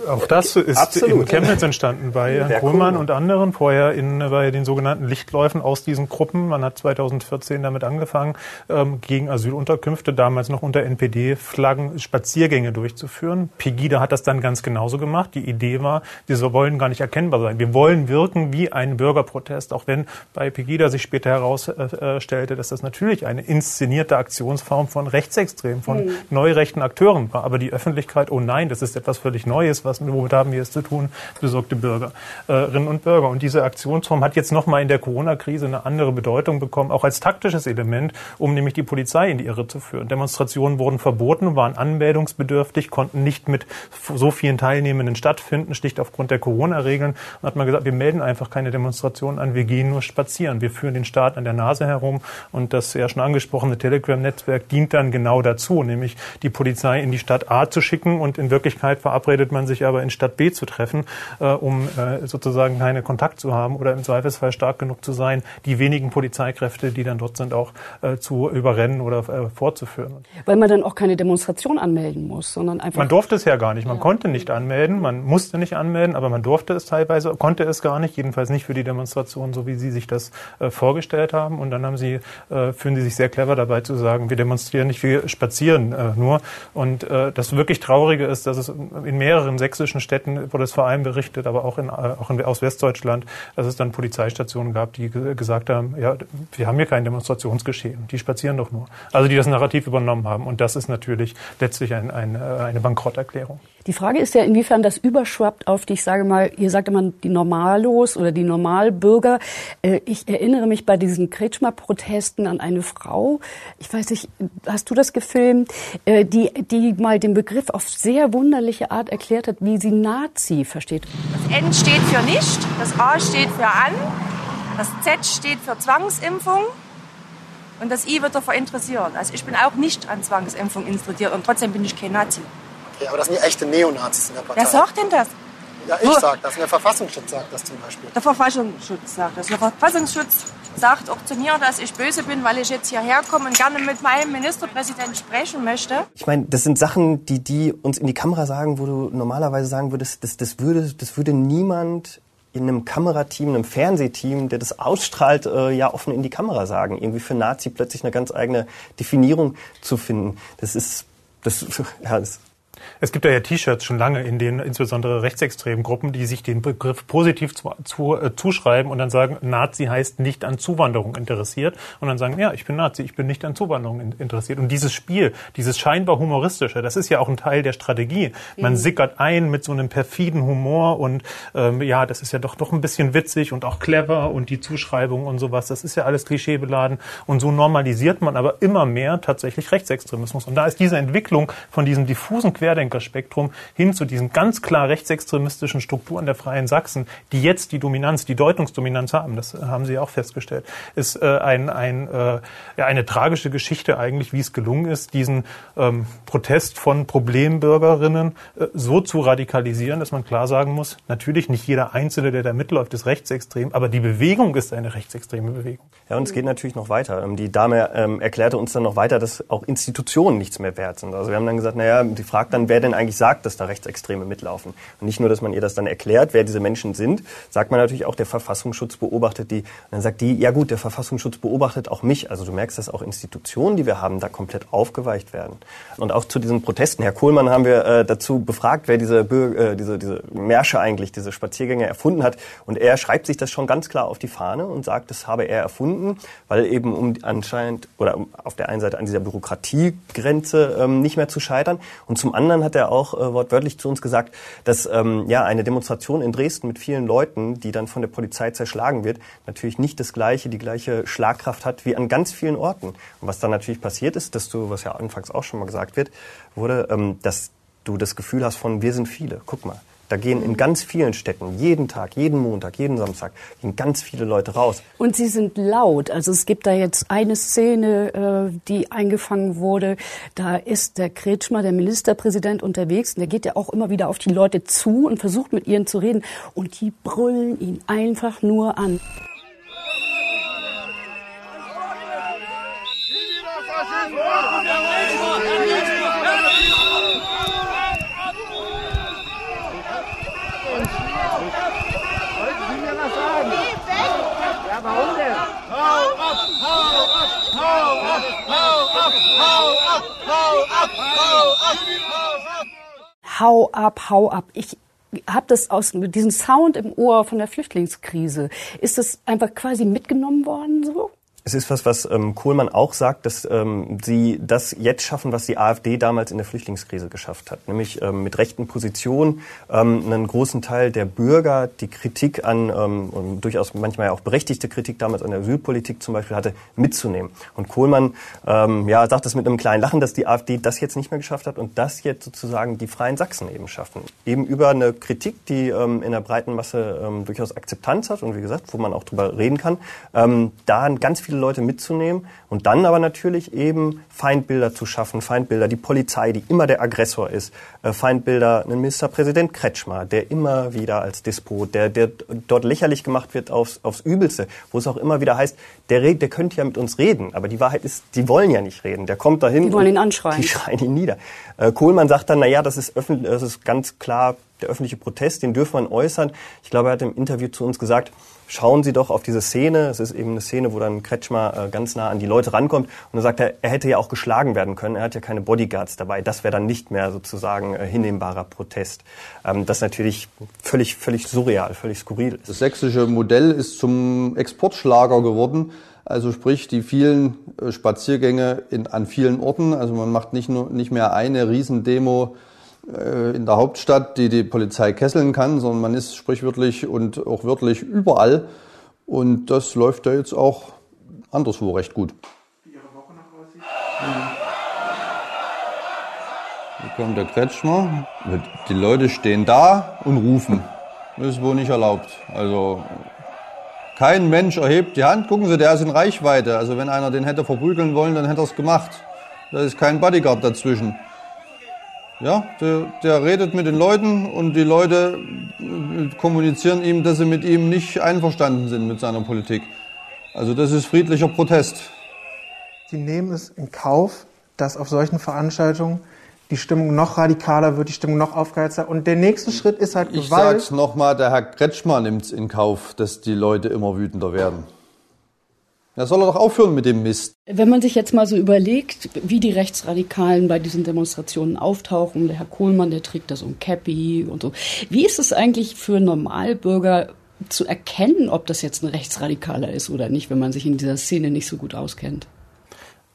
Auch das ist Absolut. in Chemnitz entstanden bei Herrn Kohlmann und anderen, vorher in, bei den sogenannten Lichtläufen aus diesen Gruppen. Man hat 2014 damit angefangen, ähm, gegen Asylunterkünfte, damals noch unter NPD-Flaggen, Spaziergänge durchzuführen. Pegida hat das dann ganz genauso gemacht. Die Idee war, wir wollen gar nicht erkennbar sein. Wir wollen wirken wie ein Bürgerprotest, auch wenn bei Pegida sich später herausstellte, dass das natürlich eine inszenierte Aktionsform von Rechtsextremen, von mhm. neurechten Akteuren war. Aber die Öffentlichkeit, oh nein, das ist etwas völlig Neues, alles, was womit haben wir es zu tun, besorgte Bürgerinnen und Bürger. Und diese Aktionsform hat jetzt nochmal in der Corona-Krise eine andere Bedeutung bekommen, auch als taktisches Element, um nämlich die Polizei in die Irre zu führen. Demonstrationen wurden verboten, waren anmeldungsbedürftig, konnten nicht mit so vielen Teilnehmenden stattfinden, schlicht aufgrund der Corona-Regeln. Und hat man gesagt, wir melden einfach keine Demonstrationen an, wir gehen nur spazieren. Wir führen den Staat an der Nase herum. Und das ja schon angesprochene Telegram-Netzwerk dient dann genau dazu, nämlich die Polizei in die Stadt A zu schicken und in Wirklichkeit verabredet man sich aber in Stadt B zu treffen, äh, um äh, sozusagen keinen Kontakt zu haben oder im Zweifelsfall stark genug zu sein, die wenigen Polizeikräfte, die dann dort sind, auch äh, zu überrennen oder äh, fortzuführen. Weil man dann auch keine Demonstration anmelden muss, sondern einfach. Man durfte es ja gar nicht. Man ja. konnte nicht anmelden, man musste nicht anmelden, aber man durfte es teilweise, konnte es gar nicht, jedenfalls nicht für die Demonstration, so wie Sie sich das äh, vorgestellt haben. Und dann haben Sie, äh, fühlen Sie sich sehr clever dabei zu sagen, wir demonstrieren nicht, wir spazieren äh, nur. Und äh, das wirklich Traurige ist, dass es in mehreren sächsischen Städten wurde es vor allem berichtet, aber auch, in, äh, auch in, aus Westdeutschland, dass es dann Polizeistationen gab, die gesagt haben, ja, wir haben hier kein Demonstrationsgeschehen, die spazieren doch nur. Also die das Narrativ übernommen haben. Und das ist natürlich letztlich ein, ein, äh, eine Bankrotterklärung. Die Frage ist ja, inwiefern das überschwappt auf die, ich sage mal, ihr sagt immer die Normalos oder die Normalbürger. Äh, ich erinnere mich bei diesen Kretschmer-Protesten an eine Frau, ich weiß nicht, hast du das gefilmt, äh, die, die mal den Begriff auf sehr wunderliche Art erklärt hat, wie sie Nazi versteht. Das N steht für nicht, das A steht für an, das Z steht für Zwangsimpfung und das I wird davor interessieren. Also ich bin auch nicht an Zwangsimpfung interessiert und trotzdem bin ich kein Nazi. Okay, aber das sind die echte Neonazis in der Partei. Wer sagt denn das? Ja, ich sag das. Der Verfassungsschutz sagt das zum Beispiel. Der Verfassungsschutz sagt das. Der Verfassungsschutz sagt auch zu mir, dass ich böse bin, weil ich jetzt hierher komme und gerne mit meinem Ministerpräsidenten sprechen möchte. Ich meine, das sind Sachen, die die uns in die Kamera sagen, wo du normalerweise sagen würdest, das, das, würde, das würde niemand in einem Kamerateam, einem Fernsehteam, der das ausstrahlt, äh, ja offen in die Kamera sagen. Irgendwie für Nazi plötzlich eine ganz eigene Definierung zu finden. Das ist, das, ja, das es gibt ja, ja T-Shirts schon lange, in denen insbesondere rechtsextremen Gruppen, die sich den Begriff positiv zu, zu, äh, zuschreiben und dann sagen, Nazi heißt nicht an Zuwanderung interessiert und dann sagen, ja, ich bin Nazi, ich bin nicht an Zuwanderung in, interessiert. Und dieses Spiel, dieses scheinbar humoristische, das ist ja auch ein Teil der Strategie. Man mhm. sickert ein mit so einem perfiden Humor und ähm, ja, das ist ja doch doch ein bisschen witzig und auch clever und die Zuschreibung und sowas, das ist ja alles klischeebeladen und so normalisiert man aber immer mehr tatsächlich Rechtsextremismus. Und da ist diese Entwicklung von diesem diffusen Quer Querdenkerspektrum hin zu diesen ganz klar rechtsextremistischen Strukturen der Freien Sachsen, die jetzt die Dominanz, die Deutungsdominanz haben, das haben Sie auch festgestellt, ist äh, ein, ein, äh, ja, eine tragische Geschichte eigentlich, wie es gelungen ist, diesen ähm, Protest von Problembürgerinnen äh, so zu radikalisieren, dass man klar sagen muss, natürlich nicht jeder Einzelne, der da mitläuft, ist rechtsextrem, aber die Bewegung ist eine rechtsextreme Bewegung. Ja, und es geht natürlich noch weiter. Ähm, die Dame ähm, erklärte uns dann noch weiter, dass auch Institutionen nichts mehr wert sind. Also wir haben dann gesagt, naja, die fragt dann, wer denn eigentlich sagt, dass da Rechtsextreme mitlaufen. Und nicht nur, dass man ihr das dann erklärt, wer diese Menschen sind, sagt man natürlich auch, der Verfassungsschutz beobachtet die. Und dann sagt die, ja gut, der Verfassungsschutz beobachtet auch mich. Also du merkst, dass auch Institutionen, die wir haben, da komplett aufgeweicht werden. Und auch zu diesen Protesten. Herr Kohlmann haben wir äh, dazu befragt, wer diese, äh, diese, diese Märsche eigentlich, diese Spaziergänge erfunden hat. Und er schreibt sich das schon ganz klar auf die Fahne und sagt, das habe er erfunden, weil eben um anscheinend oder auf der einen Seite an dieser Bürokratiegrenze ähm, nicht mehr zu scheitern und zum anderen anderen hat er auch äh, wortwörtlich zu uns gesagt, dass ähm, ja eine Demonstration in Dresden mit vielen Leuten, die dann von der Polizei zerschlagen wird, natürlich nicht das gleiche, die gleiche Schlagkraft hat wie an ganz vielen Orten. Und was dann natürlich passiert ist, dass du, was ja anfangs auch schon mal gesagt wird, wurde, ähm, dass du das Gefühl hast von wir sind viele. Guck mal, da gehen in ganz vielen Städten jeden Tag, jeden Montag, jeden Samstag gehen ganz viele Leute raus. Und sie sind laut. Also es gibt da jetzt eine Szene, äh, die eingefangen wurde. Da ist der Kretschmer, der Ministerpräsident, unterwegs. Und der geht ja auch immer wieder auf die Leute zu und versucht mit ihnen zu reden. Und die brüllen ihn einfach nur an. warum denn? Hau ab, hau ab, hau ab, hau ab. Ich habe das aus diesem Sound im Ohr von der Flüchtlingskrise. Ist das einfach quasi mitgenommen worden so? Es ist was, was ähm, Kohlmann auch sagt, dass ähm, sie das jetzt schaffen, was die AfD damals in der Flüchtlingskrise geschafft hat, nämlich ähm, mit rechten Positionen ähm, einen großen Teil der Bürger, die Kritik an ähm, und durchaus manchmal auch berechtigte Kritik damals an der Asylpolitik zum Beispiel hatte, mitzunehmen. Und Kohlmann ähm, ja, sagt das mit einem kleinen Lachen, dass die AfD das jetzt nicht mehr geschafft hat und das jetzt sozusagen die Freien Sachsen eben schaffen. Eben über eine Kritik, die ähm, in der breiten Masse ähm, durchaus Akzeptanz hat und wie gesagt, wo man auch drüber reden kann, ähm, da ganz viel viele Leute mitzunehmen und dann aber natürlich eben Feindbilder zu schaffen, Feindbilder, die Polizei, die immer der Aggressor ist, äh, Feindbilder, einen Ministerpräsident Kretschmer, der immer wieder als Despot, der, der dort lächerlich gemacht wird aufs, aufs Übelste, wo es auch immer wieder heißt, der, der könnte ja mit uns reden, aber die Wahrheit ist, die wollen ja nicht reden. Der kommt dahin. Die wollen ihn anschreien. Die schreien ihn nieder. Äh, Kohlmann sagt dann, na ja, das ist, öffentlich, das ist ganz klar der öffentliche Protest, den dürfen wir äußern. Ich glaube, er hat im Interview zu uns gesagt, schauen Sie doch auf diese Szene. Es ist eben eine Szene, wo dann Kretschmer äh, ganz nah an die Leute rankommt. Und dann sagt er, er hätte ja auch geschlagen werden können. Er hat ja keine Bodyguards dabei. Das wäre dann nicht mehr sozusagen äh, hinnehmbarer Protest. Ähm, das ist natürlich völlig, völlig surreal, völlig skurril. Das sächsische Modell ist zum Exportschlager geworden. Also sprich die vielen äh, Spaziergänge in, an vielen Orten. Also man macht nicht nur nicht mehr eine Riesendemo äh, in der Hauptstadt, die die Polizei kesseln kann, sondern man ist sprichwörtlich und auch wörtlich überall. Und das läuft ja jetzt auch anderswo recht gut. Hier kommt der Kretschmer. Die Leute stehen da und rufen. Das ist wohl nicht erlaubt. Also kein Mensch erhebt die Hand. Gucken Sie, der ist in Reichweite. Also wenn einer den hätte verprügeln wollen, dann hätte er es gemacht. Da ist kein Bodyguard dazwischen. Ja, der, der redet mit den Leuten und die Leute äh, kommunizieren ihm, dass sie mit ihm nicht einverstanden sind mit seiner Politik. Also das ist friedlicher Protest. Sie nehmen es in Kauf, dass auf solchen Veranstaltungen die Stimmung noch radikaler wird, die Stimmung noch aufgeheizter. Und der nächste Schritt ist halt Gewalt. Ich sag's nochmal, der Herr Kretschmer nimmt es in Kauf, dass die Leute immer wütender werden. Da soll er doch aufhören mit dem Mist. Wenn man sich jetzt mal so überlegt, wie die Rechtsradikalen bei diesen Demonstrationen auftauchen, der Herr Kohlmann, der trägt da so ein Cappy und so. Wie ist es eigentlich für Normalbürger zu erkennen, ob das jetzt ein Rechtsradikaler ist oder nicht, wenn man sich in dieser Szene nicht so gut auskennt?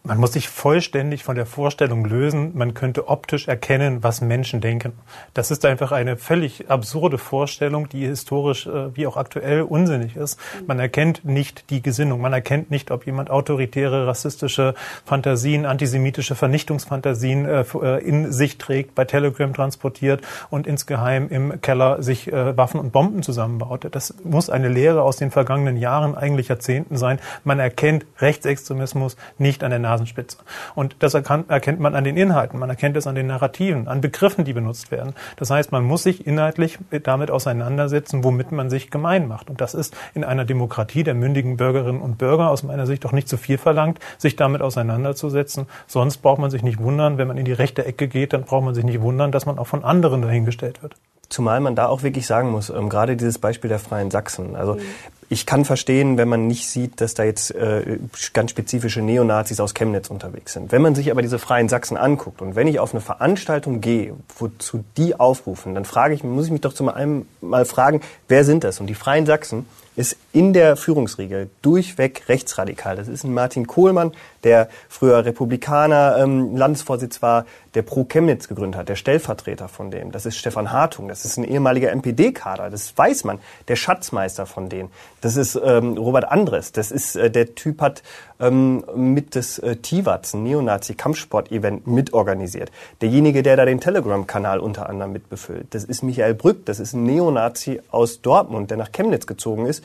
Man muss sich vollständig von der Vorstellung lösen, man könnte optisch erkennen, was Menschen denken. Das ist einfach eine völlig absurde Vorstellung, die historisch äh, wie auch aktuell unsinnig ist. Man erkennt nicht die Gesinnung, man erkennt nicht, ob jemand autoritäre, rassistische Fantasien, antisemitische Vernichtungsfantasien äh, äh, in sich trägt, bei Telegram transportiert und insgeheim im Keller sich Waffen und Bomben zusammenbaut. Das muss eine Lehre aus den vergangenen Jahren, eigentlich Jahrzehnten sein. Man erkennt Rechtsextremismus nicht an der Nase Nasenspitze. Und das erkennt man an den Inhalten, man erkennt es an den Narrativen, an Begriffen, die benutzt werden. Das heißt, man muss sich inhaltlich damit auseinandersetzen, womit man sich gemein macht. Und das ist in einer Demokratie der mündigen Bürgerinnen und Bürger aus meiner Sicht doch nicht zu viel verlangt, sich damit auseinanderzusetzen. Sonst braucht man sich nicht wundern, wenn man in die rechte Ecke geht, dann braucht man sich nicht wundern, dass man auch von anderen dahingestellt wird. Zumal man da auch wirklich sagen muss, ähm, gerade dieses Beispiel der Freien Sachsen. Also mhm. ich kann verstehen, wenn man nicht sieht, dass da jetzt äh, ganz spezifische Neonazis aus Chemnitz unterwegs sind. Wenn man sich aber diese Freien Sachsen anguckt und wenn ich auf eine Veranstaltung gehe, wozu die aufrufen, dann frage ich, muss ich mich doch zu einem mal fragen, wer sind das? Und die Freien Sachsen ist in der Führungsriege durchweg rechtsradikal. Das ist ein Martin Kohlmann, der früher Republikaner ähm, Landesvorsitz war, der Pro Chemnitz gegründet hat, der Stellvertreter von dem. Das ist Stefan Hartung, das ist ein ehemaliger MPD-Kader, das weiß man, der Schatzmeister von denen. Das ist ähm, Robert Andres, das ist äh, der Typ hat ähm, mit des äh, TIVATS, ein Neonazi-Kampfsport-Event, mitorganisiert. Derjenige, der da den Telegram-Kanal unter anderem mitbefüllt. Das ist Michael Brück, das ist ein Neonazi aus Dortmund, der nach Chemnitz gezogen ist,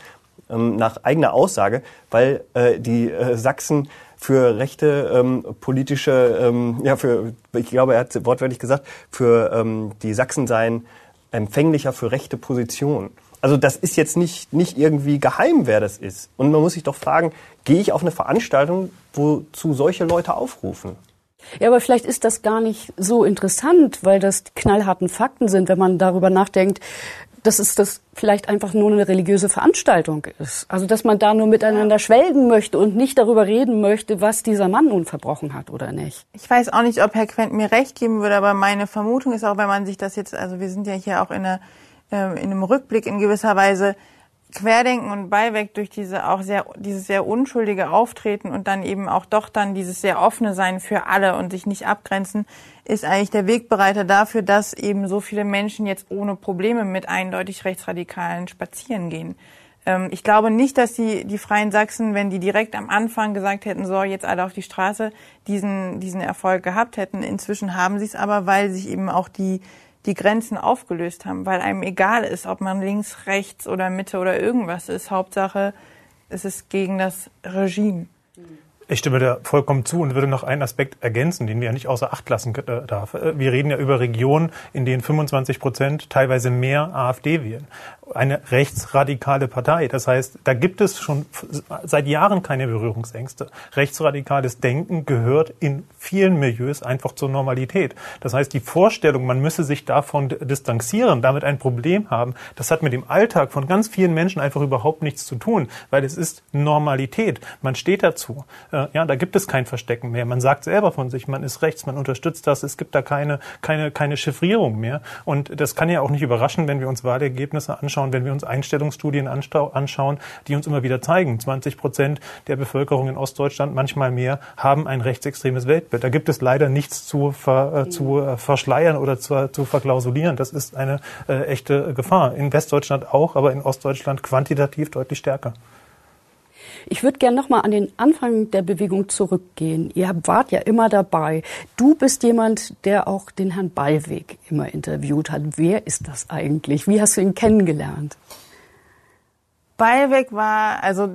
ähm, nach eigener Aussage, weil äh, die äh, Sachsen für rechte ähm, politische, ähm, ja, für, ich glaube, er hat wortwörtlich gesagt, für ähm, die Sachsen seien empfänglicher für rechte Positionen. Also das ist jetzt nicht, nicht irgendwie geheim, wer das ist. Und man muss sich doch fragen, gehe ich auf eine Veranstaltung, wozu solche Leute aufrufen? Ja, aber vielleicht ist das gar nicht so interessant, weil das knallharten Fakten sind, wenn man darüber nachdenkt, dass es das vielleicht einfach nur eine religiöse Veranstaltung ist. Also dass man da nur miteinander schwelgen möchte und nicht darüber reden möchte, was dieser Mann nun verbrochen hat oder nicht. Ich weiß auch nicht, ob Herr Quent mir recht geben würde, aber meine Vermutung ist auch, wenn man sich das jetzt, also wir sind ja hier auch in, eine, äh, in einem Rückblick in gewisser Weise, Querdenken und Beiweg durch diese auch sehr, dieses sehr unschuldige Auftreten und dann eben auch doch dann dieses sehr offene Sein für alle und sich nicht abgrenzen, ist eigentlich der Wegbereiter dafür, dass eben so viele Menschen jetzt ohne Probleme mit eindeutig Rechtsradikalen spazieren gehen. Ähm, ich glaube nicht, dass die, die Freien Sachsen, wenn die direkt am Anfang gesagt hätten, so, jetzt alle auf die Straße, diesen, diesen Erfolg gehabt hätten. Inzwischen haben sie es aber, weil sich eben auch die, die Grenzen aufgelöst haben, weil einem egal ist, ob man links, rechts oder Mitte oder irgendwas ist. Hauptsache, es ist gegen das Regime. Ich stimme da vollkommen zu und würde noch einen Aspekt ergänzen, den wir ja nicht außer Acht lassen äh, darf. Äh, wir reden ja über Regionen, in denen 25 Prozent, teilweise mehr AfD wählen eine rechtsradikale Partei. Das heißt, da gibt es schon seit Jahren keine Berührungsängste. Rechtsradikales Denken gehört in vielen Milieus einfach zur Normalität. Das heißt, die Vorstellung, man müsse sich davon distanzieren, damit ein Problem haben, das hat mit dem Alltag von ganz vielen Menschen einfach überhaupt nichts zu tun, weil es ist Normalität. Man steht dazu. Ja, da gibt es kein Verstecken mehr. Man sagt selber von sich, man ist rechts, man unterstützt das. Es gibt da keine, keine, keine Chiffrierung mehr. Und das kann ja auch nicht überraschen, wenn wir uns Wahlergebnisse anschauen anschauen, wenn wir uns Einstellungsstudien anschauen, die uns immer wieder zeigen, 20 Prozent der Bevölkerung in Ostdeutschland, manchmal mehr, haben ein rechtsextremes Weltbild. Da gibt es leider nichts zu, ver, äh, zu äh, verschleiern oder zu, zu verklausulieren. Das ist eine äh, echte Gefahr. In Westdeutschland auch, aber in Ostdeutschland quantitativ deutlich stärker. Ich würde gerne nochmal an den Anfang der Bewegung zurückgehen. Ihr wart ja immer dabei. Du bist jemand, der auch den Herrn Ballweg immer interviewt hat. Wer ist das eigentlich? Wie hast du ihn kennengelernt? Ballweg war, also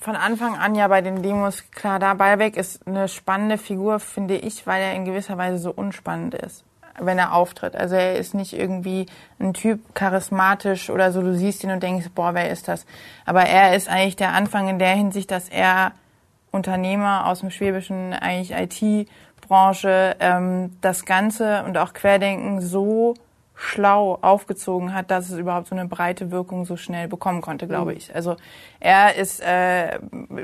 von Anfang an ja bei den Demos klar da. Ballweg ist eine spannende Figur, finde ich, weil er in gewisser Weise so unspannend ist wenn er auftritt. Also er ist nicht irgendwie ein Typ charismatisch oder so, du siehst ihn und denkst, boah, wer ist das? Aber er ist eigentlich der Anfang in der Hinsicht, dass er Unternehmer aus dem Schwäbischen, eigentlich IT-Branche, ähm, das Ganze und auch Querdenken so schlau aufgezogen hat, dass es überhaupt so eine breite Wirkung so schnell bekommen konnte, glaube mhm. ich. Also er ist äh,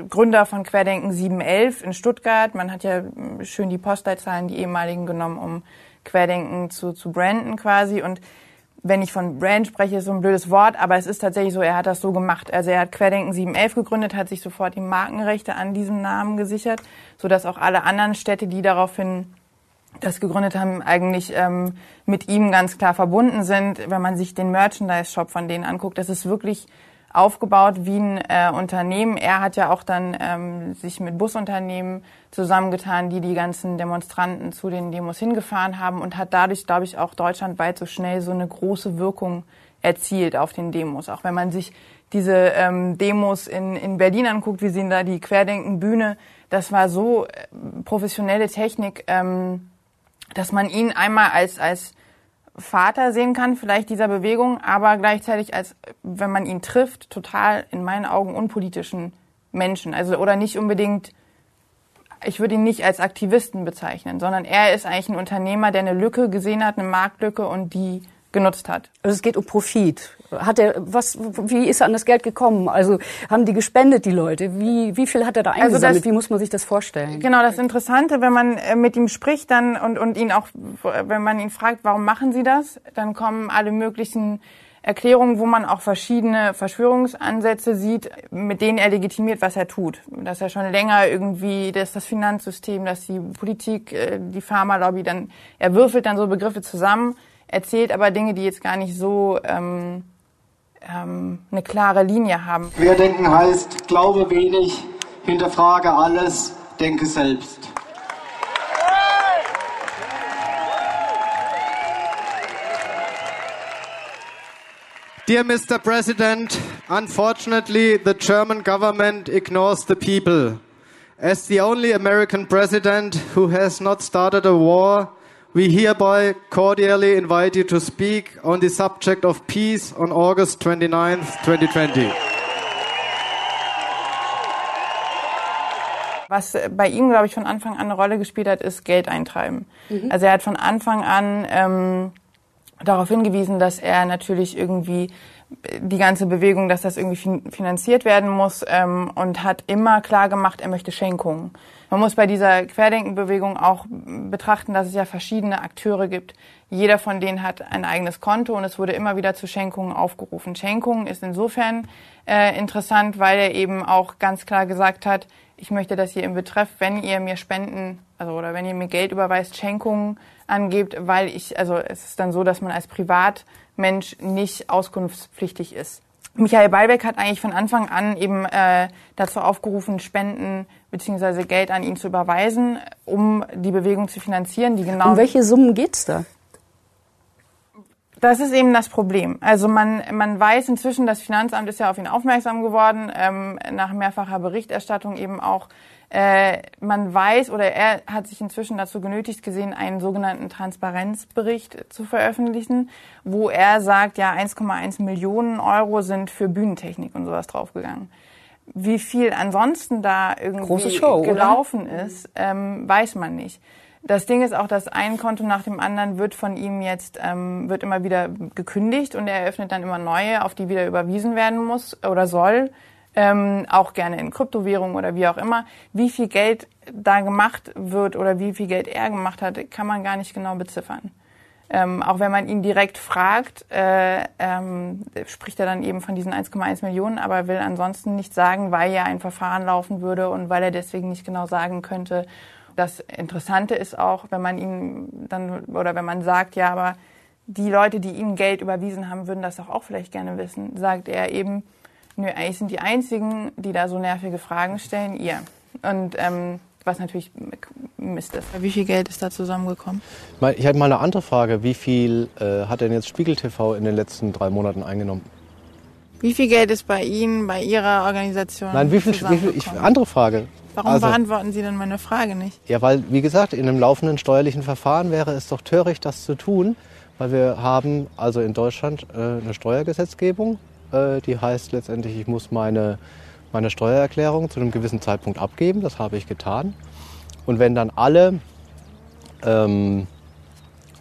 Gründer von Querdenken 711 in Stuttgart. Man hat ja schön die Postleitzahlen, die ehemaligen genommen, um Querdenken zu, zu branden quasi. Und wenn ich von Brand spreche, ist so ein blödes Wort, aber es ist tatsächlich so, er hat das so gemacht. Also er hat Querdenken 711 gegründet, hat sich sofort die Markenrechte an diesem Namen gesichert, sodass auch alle anderen Städte, die daraufhin das gegründet haben, eigentlich ähm, mit ihm ganz klar verbunden sind. Wenn man sich den Merchandise-Shop von denen anguckt, das ist wirklich aufgebaut wie ein äh, Unternehmen. Er hat ja auch dann ähm, sich mit Busunternehmen zusammengetan, die die ganzen Demonstranten zu den Demos hingefahren haben und hat dadurch, glaube ich, auch deutschlandweit so schnell so eine große Wirkung erzielt auf den Demos. Auch wenn man sich diese ähm, Demos in, in Berlin anguckt, wie sehen da die Querdenken-Bühne, das war so äh, professionelle Technik, ähm, dass man ihn einmal als, als Vater sehen kann, vielleicht dieser Bewegung, aber gleichzeitig als, wenn man ihn trifft, total in meinen Augen unpolitischen Menschen. Also, oder nicht unbedingt, ich würde ihn nicht als Aktivisten bezeichnen, sondern er ist eigentlich ein Unternehmer, der eine Lücke gesehen hat, eine Marktlücke und die genutzt hat. Also es geht um Profit. Hat er was? Wie ist er an das Geld gekommen? Also haben die gespendet die Leute? Wie wie viel hat er da also eingesammelt? Also das, wie muss man sich das vorstellen? Genau, das Interessante, wenn man äh, mit ihm spricht, dann und und ihn auch, wenn man ihn fragt, warum machen Sie das, dann kommen alle möglichen Erklärungen, wo man auch verschiedene Verschwörungsansätze sieht, mit denen er legitimiert, was er tut. Dass er schon länger irgendwie, dass das Finanzsystem, dass die Politik, äh, die Pharmalobby, dann er würfelt dann so Begriffe zusammen erzählt aber Dinge, die jetzt gar nicht so ähm, ähm, eine klare Linie haben. Querdenken heißt, glaube wenig, hinterfrage alles, denke selbst. Dear Mr. President, unfortunately, the German government ignores the people. As the only American president who has not started a war, we hereby cordially invite you to speak on the subject of peace on August 29, 2020. Was bei ihm, glaube ich, von Anfang an eine Rolle gespielt hat, ist Geld eintreiben. Mhm. Also er hat von Anfang an ähm, darauf hingewiesen, dass er natürlich irgendwie die ganze Bewegung, dass das irgendwie fin finanziert werden muss ähm, und hat immer klar gemacht, er möchte Schenkungen. Man muss bei dieser Querdenkenbewegung auch betrachten, dass es ja verschiedene Akteure gibt. Jeder von denen hat ein eigenes Konto und es wurde immer wieder zu Schenkungen aufgerufen. Schenkungen ist insofern äh, interessant, weil er eben auch ganz klar gesagt hat, ich möchte, dass ihr im Betreff, wenn ihr mir Spenden, also oder wenn ihr mir Geld überweist, Schenkungen angebt, weil ich, also es ist dann so, dass man als Privatmensch nicht auskunftspflichtig ist. Michael Ballbeck hat eigentlich von Anfang an eben äh, dazu aufgerufen, Spenden beziehungsweise Geld an ihn zu überweisen, um die Bewegung zu finanzieren. Die genau um welche Summen geht's da? Das ist eben das Problem. Also man, man weiß inzwischen, das Finanzamt ist ja auf ihn aufmerksam geworden, ähm, nach mehrfacher Berichterstattung eben auch. Äh, man weiß oder er hat sich inzwischen dazu genötigt gesehen, einen sogenannten Transparenzbericht zu veröffentlichen, wo er sagt, ja, 1,1 Millionen Euro sind für Bühnentechnik und sowas draufgegangen. Wie viel ansonsten da irgendwie Show, gelaufen oder? ist, ähm, weiß man nicht. Das Ding ist auch, dass ein Konto nach dem anderen wird von ihm jetzt ähm, wird immer wieder gekündigt und er eröffnet dann immer neue, auf die wieder überwiesen werden muss oder soll. Ähm, auch gerne in Kryptowährungen oder wie auch immer. Wie viel Geld da gemacht wird oder wie viel Geld er gemacht hat, kann man gar nicht genau beziffern. Ähm, auch wenn man ihn direkt fragt, äh, ähm, spricht er dann eben von diesen 1,1 Millionen, aber will ansonsten nicht sagen, weil ja ein Verfahren laufen würde und weil er deswegen nicht genau sagen könnte. Das Interessante ist auch, wenn man ihn dann oder wenn man sagt, ja, aber die Leute, die ihm Geld überwiesen haben, würden das doch auch vielleicht gerne wissen, sagt er eben, nö, eigentlich sind die einzigen, die da so nervige Fragen stellen, ihr. Und ähm, was natürlich Mist ist. Wie viel Geld ist da zusammengekommen? Ich habe mal eine andere Frage. Wie viel äh, hat denn jetzt Spiegel TV in den letzten drei Monaten eingenommen? Wie viel Geld ist bei Ihnen, bei Ihrer Organisation? Nein, wie viel, wie viel ich, andere Frage. Warum Also- beantworten Sie denn meine Frage nicht? Ja, weil, wie gesagt, in einem laufenden steuerlichen Verfahren wäre es doch töricht, das zu tun, weil wir haben also in Deutschland äh, eine Steuergesetzgebung, äh, die heißt letztendlich, ich muss meine, meine Steuererklärung zu einem gewissen Zeitpunkt abgeben, das habe ich getan. Und wenn dann alle ähm,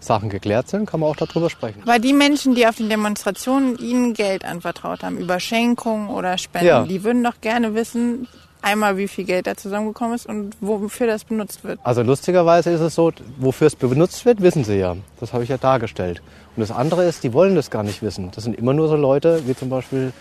Sachen geklärt sind, kann man auch darüber sprechen. Aber die Menschen, die auf den Demonstrationen Ihnen Geld anvertraut haben, über Schenkungen oder Spenden, Ja. die würden doch gerne wissen, einmal wie viel Geld da zusammengekommen ist und wofür das benutzt wird. Also lustigerweise ist es so, wofür es benutzt wird, wissen sie ja. Das habe ich ja dargestellt. Und das andere ist, die wollen das gar nicht wissen. Das sind immer nur so Leute, wie zum Beispiel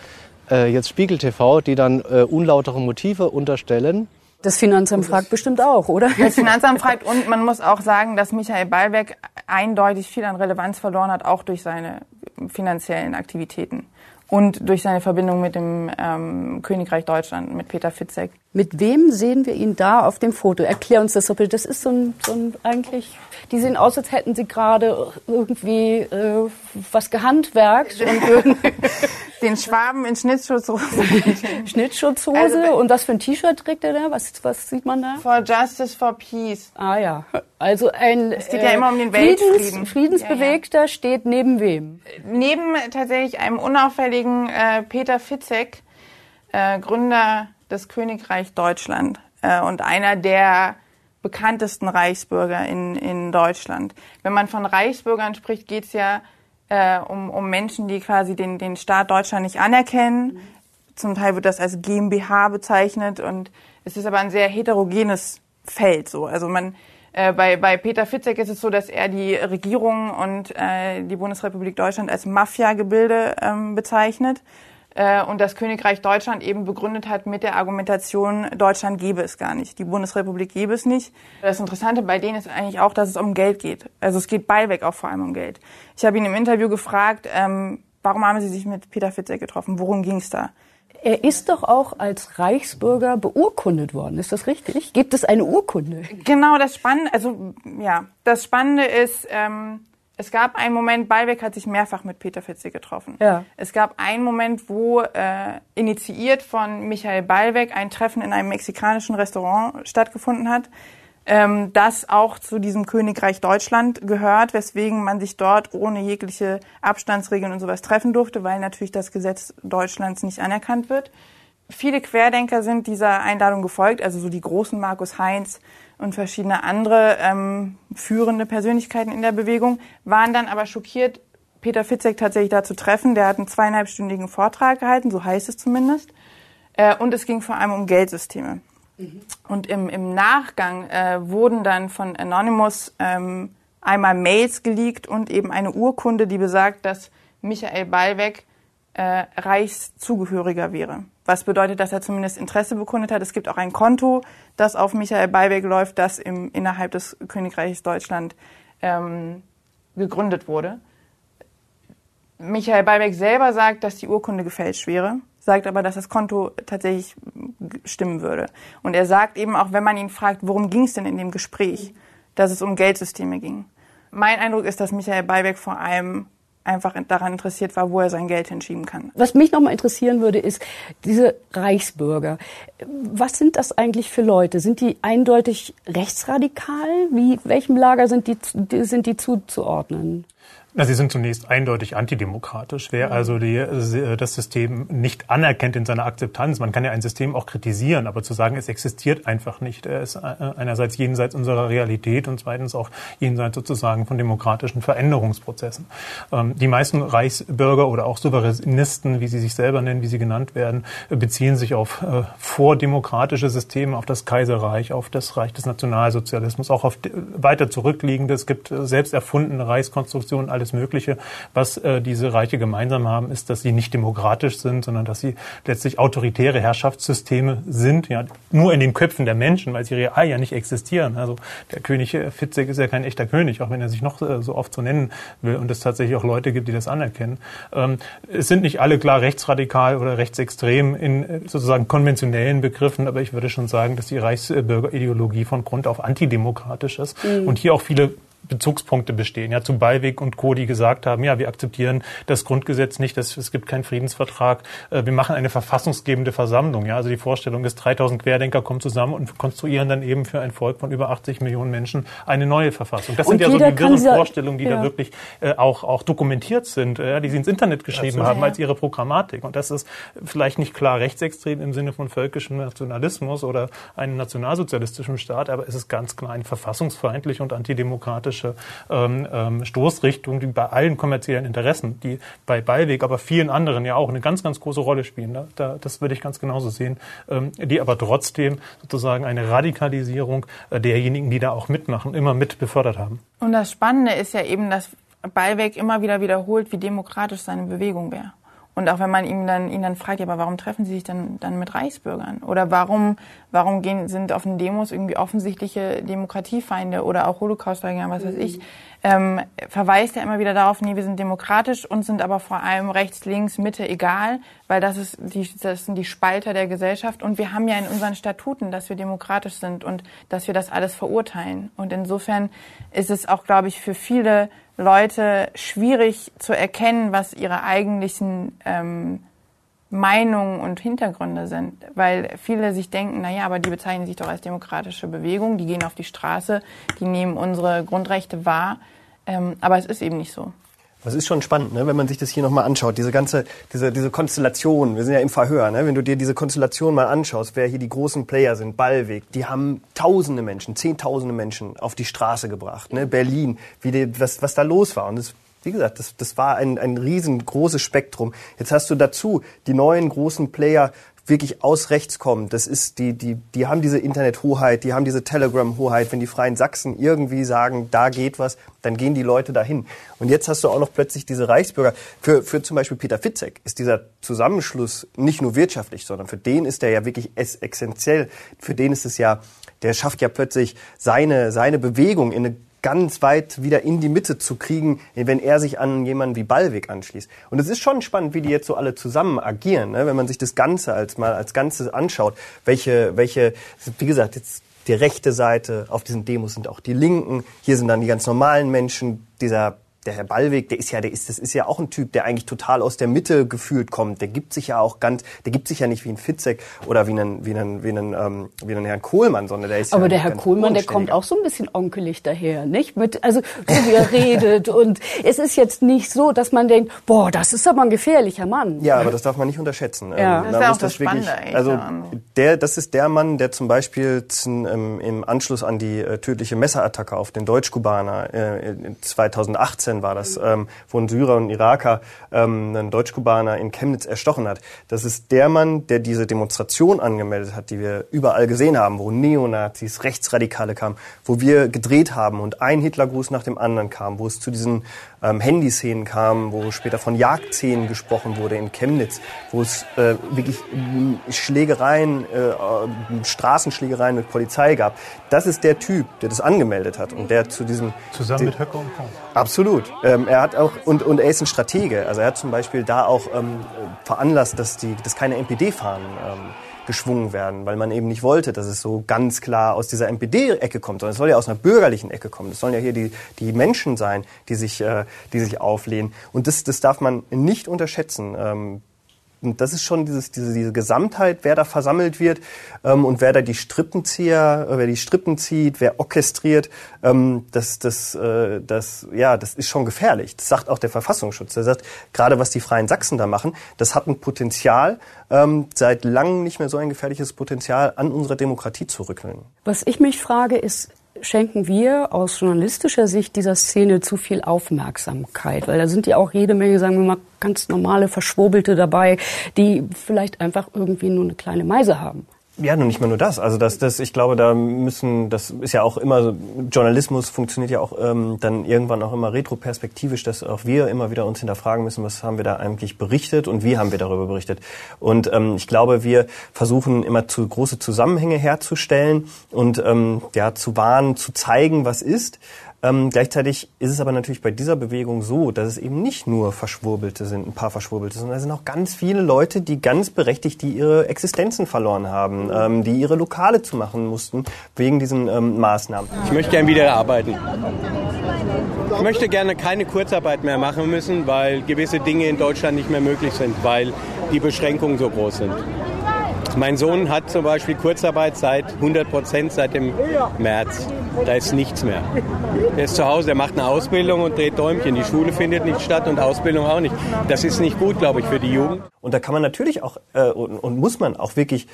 äh, jetzt Spiegel TV, die dann äh, unlautere Motive unterstellen. Das Finanzamt fragt bestimmt auch, oder? Das Finanzamt fragt und man muss auch sagen, dass Michael Ballbeck eindeutig viel an Relevanz verloren hat, auch durch seine finanziellen Aktivitäten und durch seine Verbindung mit dem ähm, Königreich Deutschland, mit Peter Fitzek. Mit wem sehen wir ihn da auf dem Foto? Erklär uns das doch bitte. Das ist so ein, so ein eigentlich, die sehen aus, als hätten sie gerade irgendwie äh, was gehandwerkt und den Schwaben in Schnittschutzhose. Schnittschutzhose Also, und was für ein T-Shirt trägt er da? Was, was sieht man da? For Justice, for Peace. Ah ja, also ein Es geht ja immer um den Weltfrieden. Friedens, Friedensbewegter steht neben wem? Neben tatsächlich einem unauffälligen äh, Peter Fitzek, äh, Gründer des Königreich Deutschland äh, und einer der bekanntesten Reichsbürger in, in Deutschland. Wenn man von Reichsbürgern spricht, geht es ja äh, um, um Menschen, die quasi den, den Staat Deutschland nicht anerkennen. Zum Teil wird das als GmbH bezeichnet und es ist aber ein sehr heterogenes Feld. So. Also man äh, bei, bei Peter Fitzek ist es so, dass er die Regierung und äh, die Bundesrepublik Deutschland als Mafia-Gebilde ähm, bezeichnet äh, und das Königreich Deutschland eben begründet hat mit der Argumentation, Deutschland gäbe es gar nicht, die Bundesrepublik gäbe es nicht. Das Interessante bei denen ist eigentlich auch, dass es um Geld geht. Also es geht beiweg auch vor allem um Geld. Ich habe ihn im Interview gefragt, ähm, warum haben Sie sich mit Peter Fitzek getroffen? Worum ging es da? Er ist doch auch als Reichsbürger beurkundet worden, ist das richtig? Gibt es eine Urkunde? Genau, das Spannende, also ja, das Spannende ist, ähm, es gab einen Moment, Ballbeck hat sich mehrfach mit Peter Fitzek getroffen. Ja. Es gab einen Moment, wo äh, initiiert von Michael Ballbeck ein Treffen in einem mexikanischen Restaurant stattgefunden hat, ähm, das auch zu diesem Königreich Deutschland gehört, weswegen man sich dort ohne jegliche Abstandsregeln und sowas treffen durfte, weil natürlich das Gesetz Deutschlands nicht anerkannt wird. Viele Querdenker sind dieser Einladung gefolgt, also so die großen Markus Heinz und verschiedene andere ähm, führende Persönlichkeiten in der Bewegung, waren dann aber schockiert, Peter Fitzek tatsächlich dazu treffen. Der hat einen zweieinhalbstündigen Vortrag gehalten, so heißt es zumindest. Äh, und es ging vor allem um Geldsysteme. Mhm. Und im, im Nachgang äh, wurden dann von Anonymous ähm, einmal Mails geleakt und eben eine Urkunde, die besagt, dass Michael Ballweg äh, Reichszugehöriger wäre. Was bedeutet, dass er zumindest Interesse bekundet hat. Es gibt auch ein Konto, das auf Michael Ballweg läuft, das im, innerhalb des Königreichs Deutschland ähm, gegründet wurde. Michael Ballweg selber sagt, dass die Urkunde gefälscht wäre, sagt aber, dass das Konto tatsächlich stimmen würde. Und er sagt eben auch, wenn man ihn fragt, worum ging es denn in dem Gespräch, dass es um Geldsysteme ging. Mein Eindruck ist, dass Michael Ballweg vor allem einfach daran interessiert war, wo er sein Geld hinschieben kann. Was mich nochmal interessieren würde, ist diese Reichsbürger. Was sind das eigentlich für Leute? Sind die eindeutig rechtsradikal? Wie, welchem Lager sind die, sind die zuzuordnen? Na, sie sind zunächst eindeutig antidemokratisch. Wer also die, das System nicht anerkennt in seiner Akzeptanz, man kann ja ein System auch kritisieren, aber zu sagen, es existiert einfach nicht, er ist äh, einerseits jenseits unserer Realität und zweitens auch jenseits sozusagen von demokratischen Veränderungsprozessen. Ähm, die meisten Reichsbürger oder auch Souveränisten, wie sie sich selber nennen, wie sie genannt werden, beziehen sich auf äh, vordemokratische Systeme, auf das Kaiserreich, auf das Reich des Nationalsozialismus, auch auf weiter zurückliegende, es gibt äh, selbst erfundene Reichskonstruktionen, alles alles Mögliche. Was äh, diese Reiche gemeinsam haben, ist, dass sie nicht demokratisch sind, sondern dass sie letztlich autoritäre Herrschaftssysteme sind, ja, nur in den Köpfen der Menschen, weil sie real ja nicht existieren. Also der König äh, Fitzek ist ja kein echter König, auch wenn er sich noch äh, so oft so nennen will und es tatsächlich auch Leute gibt, die das anerkennen. Ähm, es sind nicht alle klar rechtsradikal oder rechtsextrem in äh, sozusagen konventionellen Begriffen, aber ich würde schon sagen, dass die Reichsbürgerideologie von Grund auf antidemokratisch ist mhm. und hier auch viele Bezugspunkte bestehen. Ja, zu Ballweg und Co., die gesagt haben, ja, wir akzeptieren das Grundgesetz nicht, das, es gibt keinen Friedensvertrag, äh, wir machen eine verfassungsgebende Versammlung. Ja, also die Vorstellung ist, 3000 Querdenker kommen zusammen und konstruieren dann eben für ein Volk von über 80 Millionen Menschen eine neue Verfassung. Das und sind ja so die wirren Vorstellungen, die ja. da wirklich äh, auch, auch dokumentiert sind, äh, die sie ins Internet geschrieben haben als ihre Programmatik. Und das ist vielleicht nicht klar rechtsextrem im Sinne von völkischem Nationalismus oder einem nationalsozialistischen Staat, aber es ist ganz klar ein verfassungsfeindlich und antidemokratisch politische ähm, ähm, Stoßrichtung, die bei allen kommerziellen Interessen, die bei Beiweg, aber vielen anderen ja auch eine ganz, ganz große Rolle spielen. Da, da, das würde ich ganz genauso sehen, ähm, die aber trotzdem sozusagen eine Radikalisierung äh, derjenigen, die da auch mitmachen, immer mit befördert haben. Und das Spannende ist ja eben, dass Ballweg immer wieder wiederholt, wie demokratisch seine Bewegung wäre. Und auch wenn man ihn dann, ihn dann fragt, ja, aber warum treffen Sie sich dann, dann mit Reichsbürgern? Oder warum, warum gehen, sind auf den Demos irgendwie offensichtliche Demokratiefeinde oder auch Holocaust-Leugner, was weiß ich, ähm, verweist er immer wieder darauf, nee, wir sind demokratisch und sind aber vor allem rechts, links, Mitte egal, weil das ist die, das sind die Spalter der Gesellschaft. Und wir haben ja in unseren Statuten, dass wir demokratisch sind und dass wir das alles verurteilen. Und insofern ist es auch, glaube ich, für viele Leute schwierig zu erkennen, was ihre eigentlichen ähm, Meinungen und Hintergründe sind, weil viele sich denken, na ja, aber die bezeichnen sich doch als demokratische Bewegung, die gehen auf die Straße, die nehmen unsere Grundrechte wahr, ähm, aber es ist eben nicht so. Das ist schon spannend, ne? wenn man sich das hier nochmal anschaut. Diese ganze, diese, diese Konstellation, wir sind ja im Verhör, ne? wenn du dir diese Konstellation mal anschaust, wer hier die großen Player sind, Ballweg, die haben tausende Menschen, zehntausende Menschen auf die Straße gebracht. Ne? Berlin, wie die, was, was da los war. Und das, wie gesagt, das, das war ein, ein riesengroßes Spektrum. Jetzt hast du dazu die neuen großen Player wirklich aus rechts kommen. Das ist, die, die, die haben diese Internethoheit, die haben diese Telegram-Hoheit. Wenn die Freien Sachsen irgendwie sagen, da geht was, dann gehen die Leute dahin. Und jetzt hast du auch noch plötzlich diese Reichsbürger. Für, für zum Beispiel Peter Fitzek ist dieser Zusammenschluss nicht nur wirtschaftlich, sondern für den ist der ja wirklich essentiell. Für den ist es ja, der schafft ja plötzlich seine, seine Bewegung in eine ganz weit wieder in die Mitte zu kriegen, wenn er sich an jemanden wie Ballweg anschließt. Und es ist schon spannend, wie die jetzt so alle zusammen agieren, ne? wenn man sich das Ganze als mal als Ganzes anschaut, welche, welche, wie gesagt, jetzt die rechte Seite, auf diesen Demos sind auch die Linken, hier sind dann die ganz normalen Menschen, dieser der Herr Ballweg, der ist ja, der ist, das ist ja auch ein Typ, der eigentlich total aus der Mitte gefühlt kommt. Der gibt sich ja auch ganz, der gibt sich ja nicht wie ein Fitzek oder wie ein, wie ein, wie ein, ähm, wie ein Herrn Kohlmann, sondern der ist Aber ja der Herr Kohlmann, der kommt auch so ein bisschen onkelig daher, nicht? Mit, also, so wie er redet und es ist jetzt nicht so, dass man denkt, boah, das ist aber ein gefährlicher Mann. Ja, aber das darf man nicht unterschätzen. Ja. Ähm, das ist ja auch das Spannende wirklich, Also, der, das ist der Mann, der zum Beispiel ähm, im Anschluss an die äh, tödliche Messerattacke auf den Deutschkubaner äh, 2018 2014 war das, ähm, wo ein Syrer und ein Iraker ähm, einen Deutschkubaner in Chemnitz erstochen hat. Das ist der Mann, der diese Demonstration angemeldet hat, die wir überall gesehen haben, wo Neonazis, Rechtsradikale kamen, wo wir gedreht haben und ein Hitlergruß nach dem anderen kam, wo es zu diesen ähm, Handyszenen kam, wo später von Jagdszenen gesprochen wurde in Chemnitz, wo es äh, wirklich Schlägereien, äh, Straßenschlägereien mit Polizei gab. Das ist der Typ, der das angemeldet hat und der zu diesem Zusammen mit Höcker und Korn. Absolut. Ähm, er hat auch und und er ist ein Stratege. Also er hat zum Beispiel da auch ähm, veranlasst, dass die, dass keine NPD-Fahnen ähm, geschwungen werden, weil man eben nicht wollte, dass es so ganz klar aus dieser NPD-Ecke kommt, sondern es soll ja aus einer bürgerlichen Ecke kommen. Es sollen ja hier die, die Menschen sein, die sich, äh, die sich auflehnen. Und das, das darf man nicht unterschätzen. Ähm, und das ist schon dieses, diese, diese Gesamtheit, wer da versammelt wird ähm, und wer da die Strippenzieher, äh, wer die Strippen zieht, wer orchestriert, ähm, das, das, äh, das, ja, das ist schon gefährlich. Das sagt auch der Verfassungsschutz. Der sagt, gerade was die Freien Sachsen da machen, das hat ein Potenzial, ähm, seit langem nicht mehr so ein gefährliches Potenzial an unserer Demokratie zu rückeln. Was ich mich frage, ist, schenken wir aus journalistischer Sicht dieser Szene zu viel Aufmerksamkeit? Weil da sind ja auch jede Menge, sagen wir mal, ganz normale Verschwurbelte dabei, die vielleicht einfach irgendwie nur eine kleine Meise haben. Ja, nur nicht mehr nur das. Also das, das, ich glaube, da müssen, das ist ja auch immer, Journalismus funktioniert ja auch ähm, dann irgendwann auch immer retroperspektivisch, dass auch wir immer wieder uns hinterfragen müssen, was haben wir da eigentlich berichtet und wie haben wir darüber berichtet. Und ähm, ich glaube, wir versuchen immer zu große Zusammenhänge herzustellen und ähm, ja zu warnen, zu zeigen, was ist. Ähm, gleichzeitig ist es aber natürlich bei dieser Bewegung so, dass es eben nicht nur Verschwurbelte sind, ein paar Verschwurbelte, sondern es sind auch ganz viele Leute, die ganz berechtigt, die ihre Existenzen verloren haben, ähm, die ihre Lokale zu machen mussten wegen diesen ähm, Maßnahmen. Ich möchte gerne wieder arbeiten. Ich möchte gerne keine Kurzarbeit mehr machen müssen, weil gewisse Dinge in Deutschland nicht mehr möglich sind, weil die Beschränkungen so groß sind. Mein Sohn hat zum Beispiel Kurzarbeit seit 100 Prozent seit dem März. Da ist nichts mehr. Er ist zu Hause, er macht eine Ausbildung und dreht Däumchen. Die Schule findet nicht statt und Ausbildung auch nicht. Das ist nicht gut, glaube ich, für die Jugend. Und da kann man natürlich auch äh, und, und muss man auch wirklich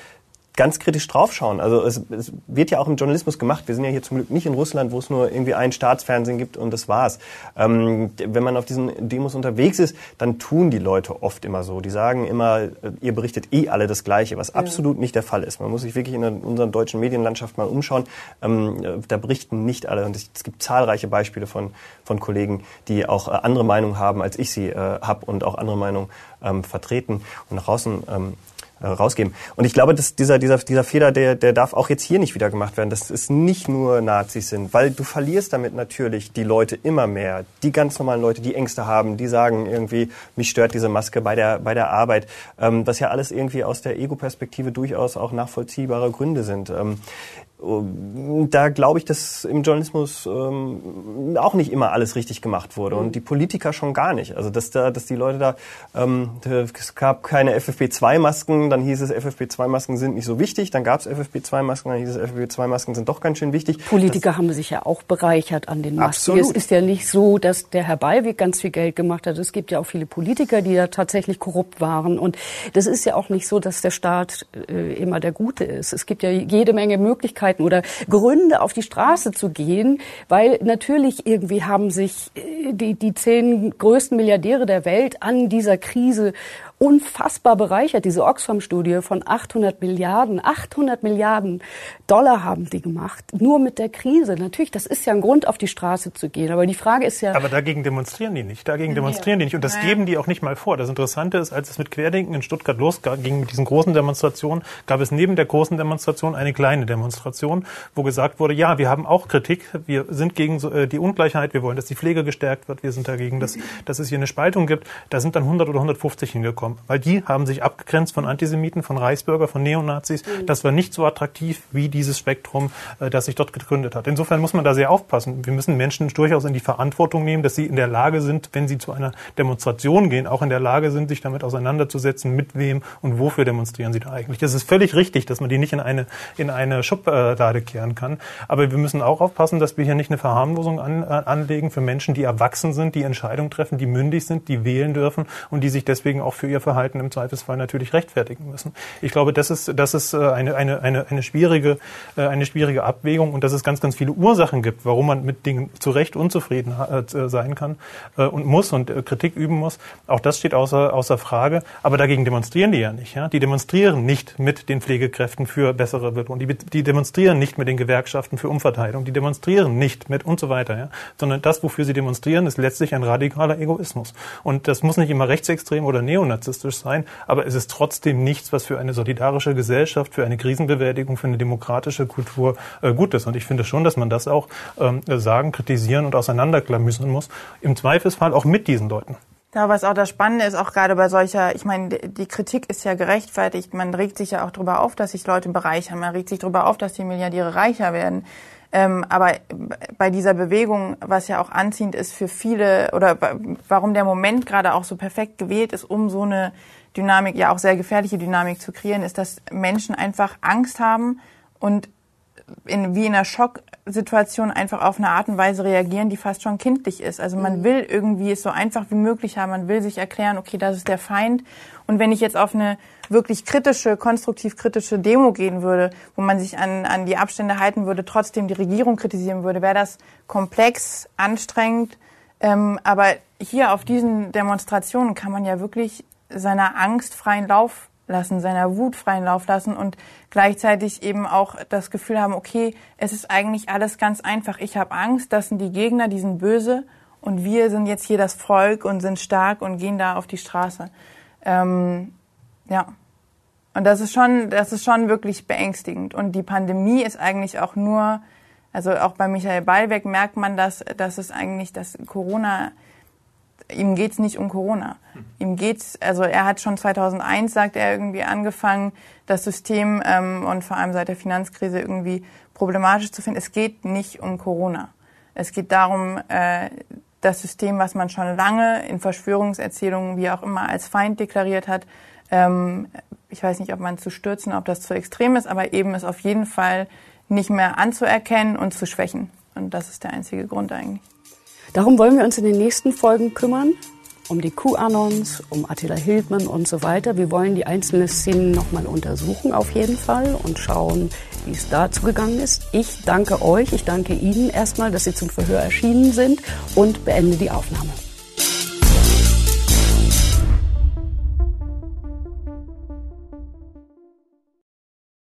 ganz kritisch draufschauen. Also es, es wird ja auch im Journalismus gemacht. Wir sind ja hier zum Glück nicht in Russland, wo es nur irgendwie ein Staatsfernsehen gibt und das war's. Ähm, wenn man auf diesen Demos unterwegs ist, dann tun die Leute oft immer so. Die sagen immer, äh, ihr berichtet eh alle das Gleiche, was ja. absolut nicht der Fall ist. Man muss sich wirklich in unserer deutschen Medienlandschaft mal umschauen. Ähm, äh, da berichten nicht alle. Und es gibt zahlreiche Beispiele von, von Kollegen, die auch äh, andere Meinungen haben, als ich sie äh, habe und auch andere Meinungen ähm, vertreten und nach außen ähm, äh, rausgeben. Und ich glaube, dass dieser, dieser, dieser Fehler, der, der darf auch jetzt hier nicht wieder gemacht werden, dass es nicht nur Nazis sind, weil du verlierst damit natürlich die Leute immer mehr, die ganz normalen Leute, die Ängste haben, die sagen irgendwie, mich stört diese Maske bei der, bei der Arbeit, ähm, was ja alles irgendwie aus der Ego-Perspektive durchaus auch nachvollziehbare Gründe sind. Ähm, da glaube ich, dass im Journalismus ähm, auch nicht immer alles richtig gemacht wurde und die Politiker schon gar nicht. Also dass da, dass die Leute da, ähm, es gab keine FFP2-Masken, dann hieß es FFP2-Masken sind nicht so wichtig, dann gab es FFP2-Masken, dann hieß es FFP2-Masken sind doch ganz schön wichtig. Politiker das, haben sich ja auch bereichert an den Masken. Absolut. Es ist ja nicht so, dass der Herr Beiweg ganz viel Geld gemacht hat. Es gibt ja auch viele Politiker, die ja tatsächlich korrupt waren und das ist ja auch nicht so, dass der Staat äh, immer der Gute ist. Es gibt ja jede Menge Möglichkeiten Möglichkeiten oder Gründe, auf die Straße zu gehen, weil natürlich irgendwie haben sich äh, die, die zehn größten Milliardäre der Welt an dieser Krise unfassbar bereichert. Diese Oxfam-Studie von 800 Milliarden, 800 Milliarden Dollar haben die gemacht, nur mit der Krise. Natürlich, das ist ja ein Grund, auf die Straße zu gehen. Aber die Frage ist ja... Aber dagegen demonstrieren die nicht. Dagegen demonstrieren die nicht. Und das geben die auch nicht mal vor. Das Interessante ist, als es mit Querdenken in Stuttgart losging, mit diesen großen Demonstrationen, gab es neben der großen Demonstration eine kleine Demonstration, wo gesagt wurde, ja, wir haben auch Kritik, wir sind gegen äh, die Ungleichheit, wir wollen, dass die Pflege gestärkt wird, wir sind dagegen, dass, dass es hier eine Spaltung gibt. Da sind dann 100 oder 150 hingekommen bekommen, weil die haben sich abgegrenzt von Antisemiten, von Reichsbürger, von Neonazis. Mhm. Das war nicht so attraktiv wie dieses Spektrum, äh, das sich dort gegründet hat. Insofern muss man da sehr aufpassen. Wir müssen Menschen durchaus in die Verantwortung nehmen, dass sie in der Lage sind, wenn sie zu einer Demonstration gehen, auch in der Lage sind, sich damit auseinanderzusetzen, mit wem und wofür demonstrieren sie da eigentlich. Es ist völlig richtig, dass man die nicht in eine, in eine Schublade kehren kann. Aber wir müssen auch aufpassen, dass wir hier nicht eine Verharmlosung an, äh, anlegen für Menschen, die erwachsen sind, die Entscheidungen treffen, die mündig sind, die wählen dürfen und die sich deswegen auch für ihr Verhalten im Zweifelsfall natürlich rechtfertigen müssen. Ich glaube, das ist, das ist äh, eine, eine, eine, eine, schwierige, äh, eine schwierige Abwägung und dass es ganz, ganz viele Ursachen gibt, warum man mit Dingen zu Recht unzufrieden sein kann und muss und Kritik üben muss. Auch das steht außer, außer Frage. Aber dagegen demonstrieren die ja nicht. Ja? Die demonstrieren nicht mit den Pflegekräften für bessere Belohnung. Die, die demonstrieren nicht mit den Gewerkschaften für Umverteilung. Die demonstrieren nicht mit und so weiter. Ja? Sondern das, wofür sie demonstrieren, ist letztlich ein radikaler Egoismus. Und das muss nicht immer rechtsextrem oder neonazistisch sein, aber es ist trotzdem nichts, was für eine solidarische Gesellschaft, für eine Krisenbewältigung, für eine demokratische Kultur äh, gut ist. Und ich finde schon, dass man das auch ähm, sagen, kritisieren und auseinanderklamüsern muss. Im Zweifelsfall auch mit diesen Leuten. Ja, was auch das Spannende ist, auch gerade bei solcher, ich meine, die Kritik ist ja gerechtfertigt. Man regt sich ja auch darüber auf, dass sich Leute bereichern. Man regt sich darüber auf, dass die Milliardäre reicher werden. Ähm, aber bei dieser Bewegung, was ja auch anziehend ist für viele, oder warum der Moment gerade auch so perfekt gewählt ist, um so eine Dynamik, ja auch sehr gefährliche Dynamik zu kreieren, ist, dass Menschen einfach Angst haben und in, wie in einer Schocksituation einfach auf eine Art und Weise reagieren, die fast schon kindlich ist. Also man mhm. will irgendwie es so einfach wie möglich haben. Man will sich erklären, okay, das ist der Feind. Und wenn ich jetzt auf eine wirklich kritische, konstruktiv kritische Demo gehen würde, wo man sich an, an die Abstände halten würde, trotzdem die Regierung kritisieren würde, wäre das komplex, anstrengend. Ähm, aber hier auf diesen Demonstrationen kann man ja wirklich seiner Angst freien Lauf lassen, seiner Wut freien Lauf lassen und gleichzeitig eben auch das Gefühl haben, okay, es ist eigentlich alles ganz einfach. Ich habe Angst, das sind die Gegner, die sind böse und wir sind jetzt hier das Volk und sind stark und gehen da auf die Straße. Ähm, ja. Und das ist schon, das ist schon wirklich beängstigend. Und die Pandemie ist eigentlich auch nur, also auch bei Michael Ballweg merkt man, dass, dass es eigentlich, dass Corona ihm geht's nicht um Corona. Ihm geht's, also er hat schon 2001, sagt er, irgendwie angefangen, das System ähm, und vor allem seit der Finanzkrise irgendwie problematisch zu finden. Es geht nicht um Corona. Es geht darum, äh, das System, was man schon lange in Verschwörungserzählungen, wie auch immer, als Feind deklariert hat, ähm, ich weiß nicht, ob man zu stürzen, ob das zu extrem ist, aber eben es auf jeden Fall nicht mehr anzuerkennen und zu schwächen. Und das ist der einzige Grund eigentlich. Darum wollen wir uns in den nächsten Folgen kümmern. Um die QAnons, um Attila Hildmann und so weiter. Wir wollen die einzelnen Szenen nochmal untersuchen, auf jeden Fall, und schauen, wie es dazu gegangen ist. Ich danke euch, ich danke Ihnen erstmal, dass Sie zum Verhör erschienen sind und beende die Aufnahme.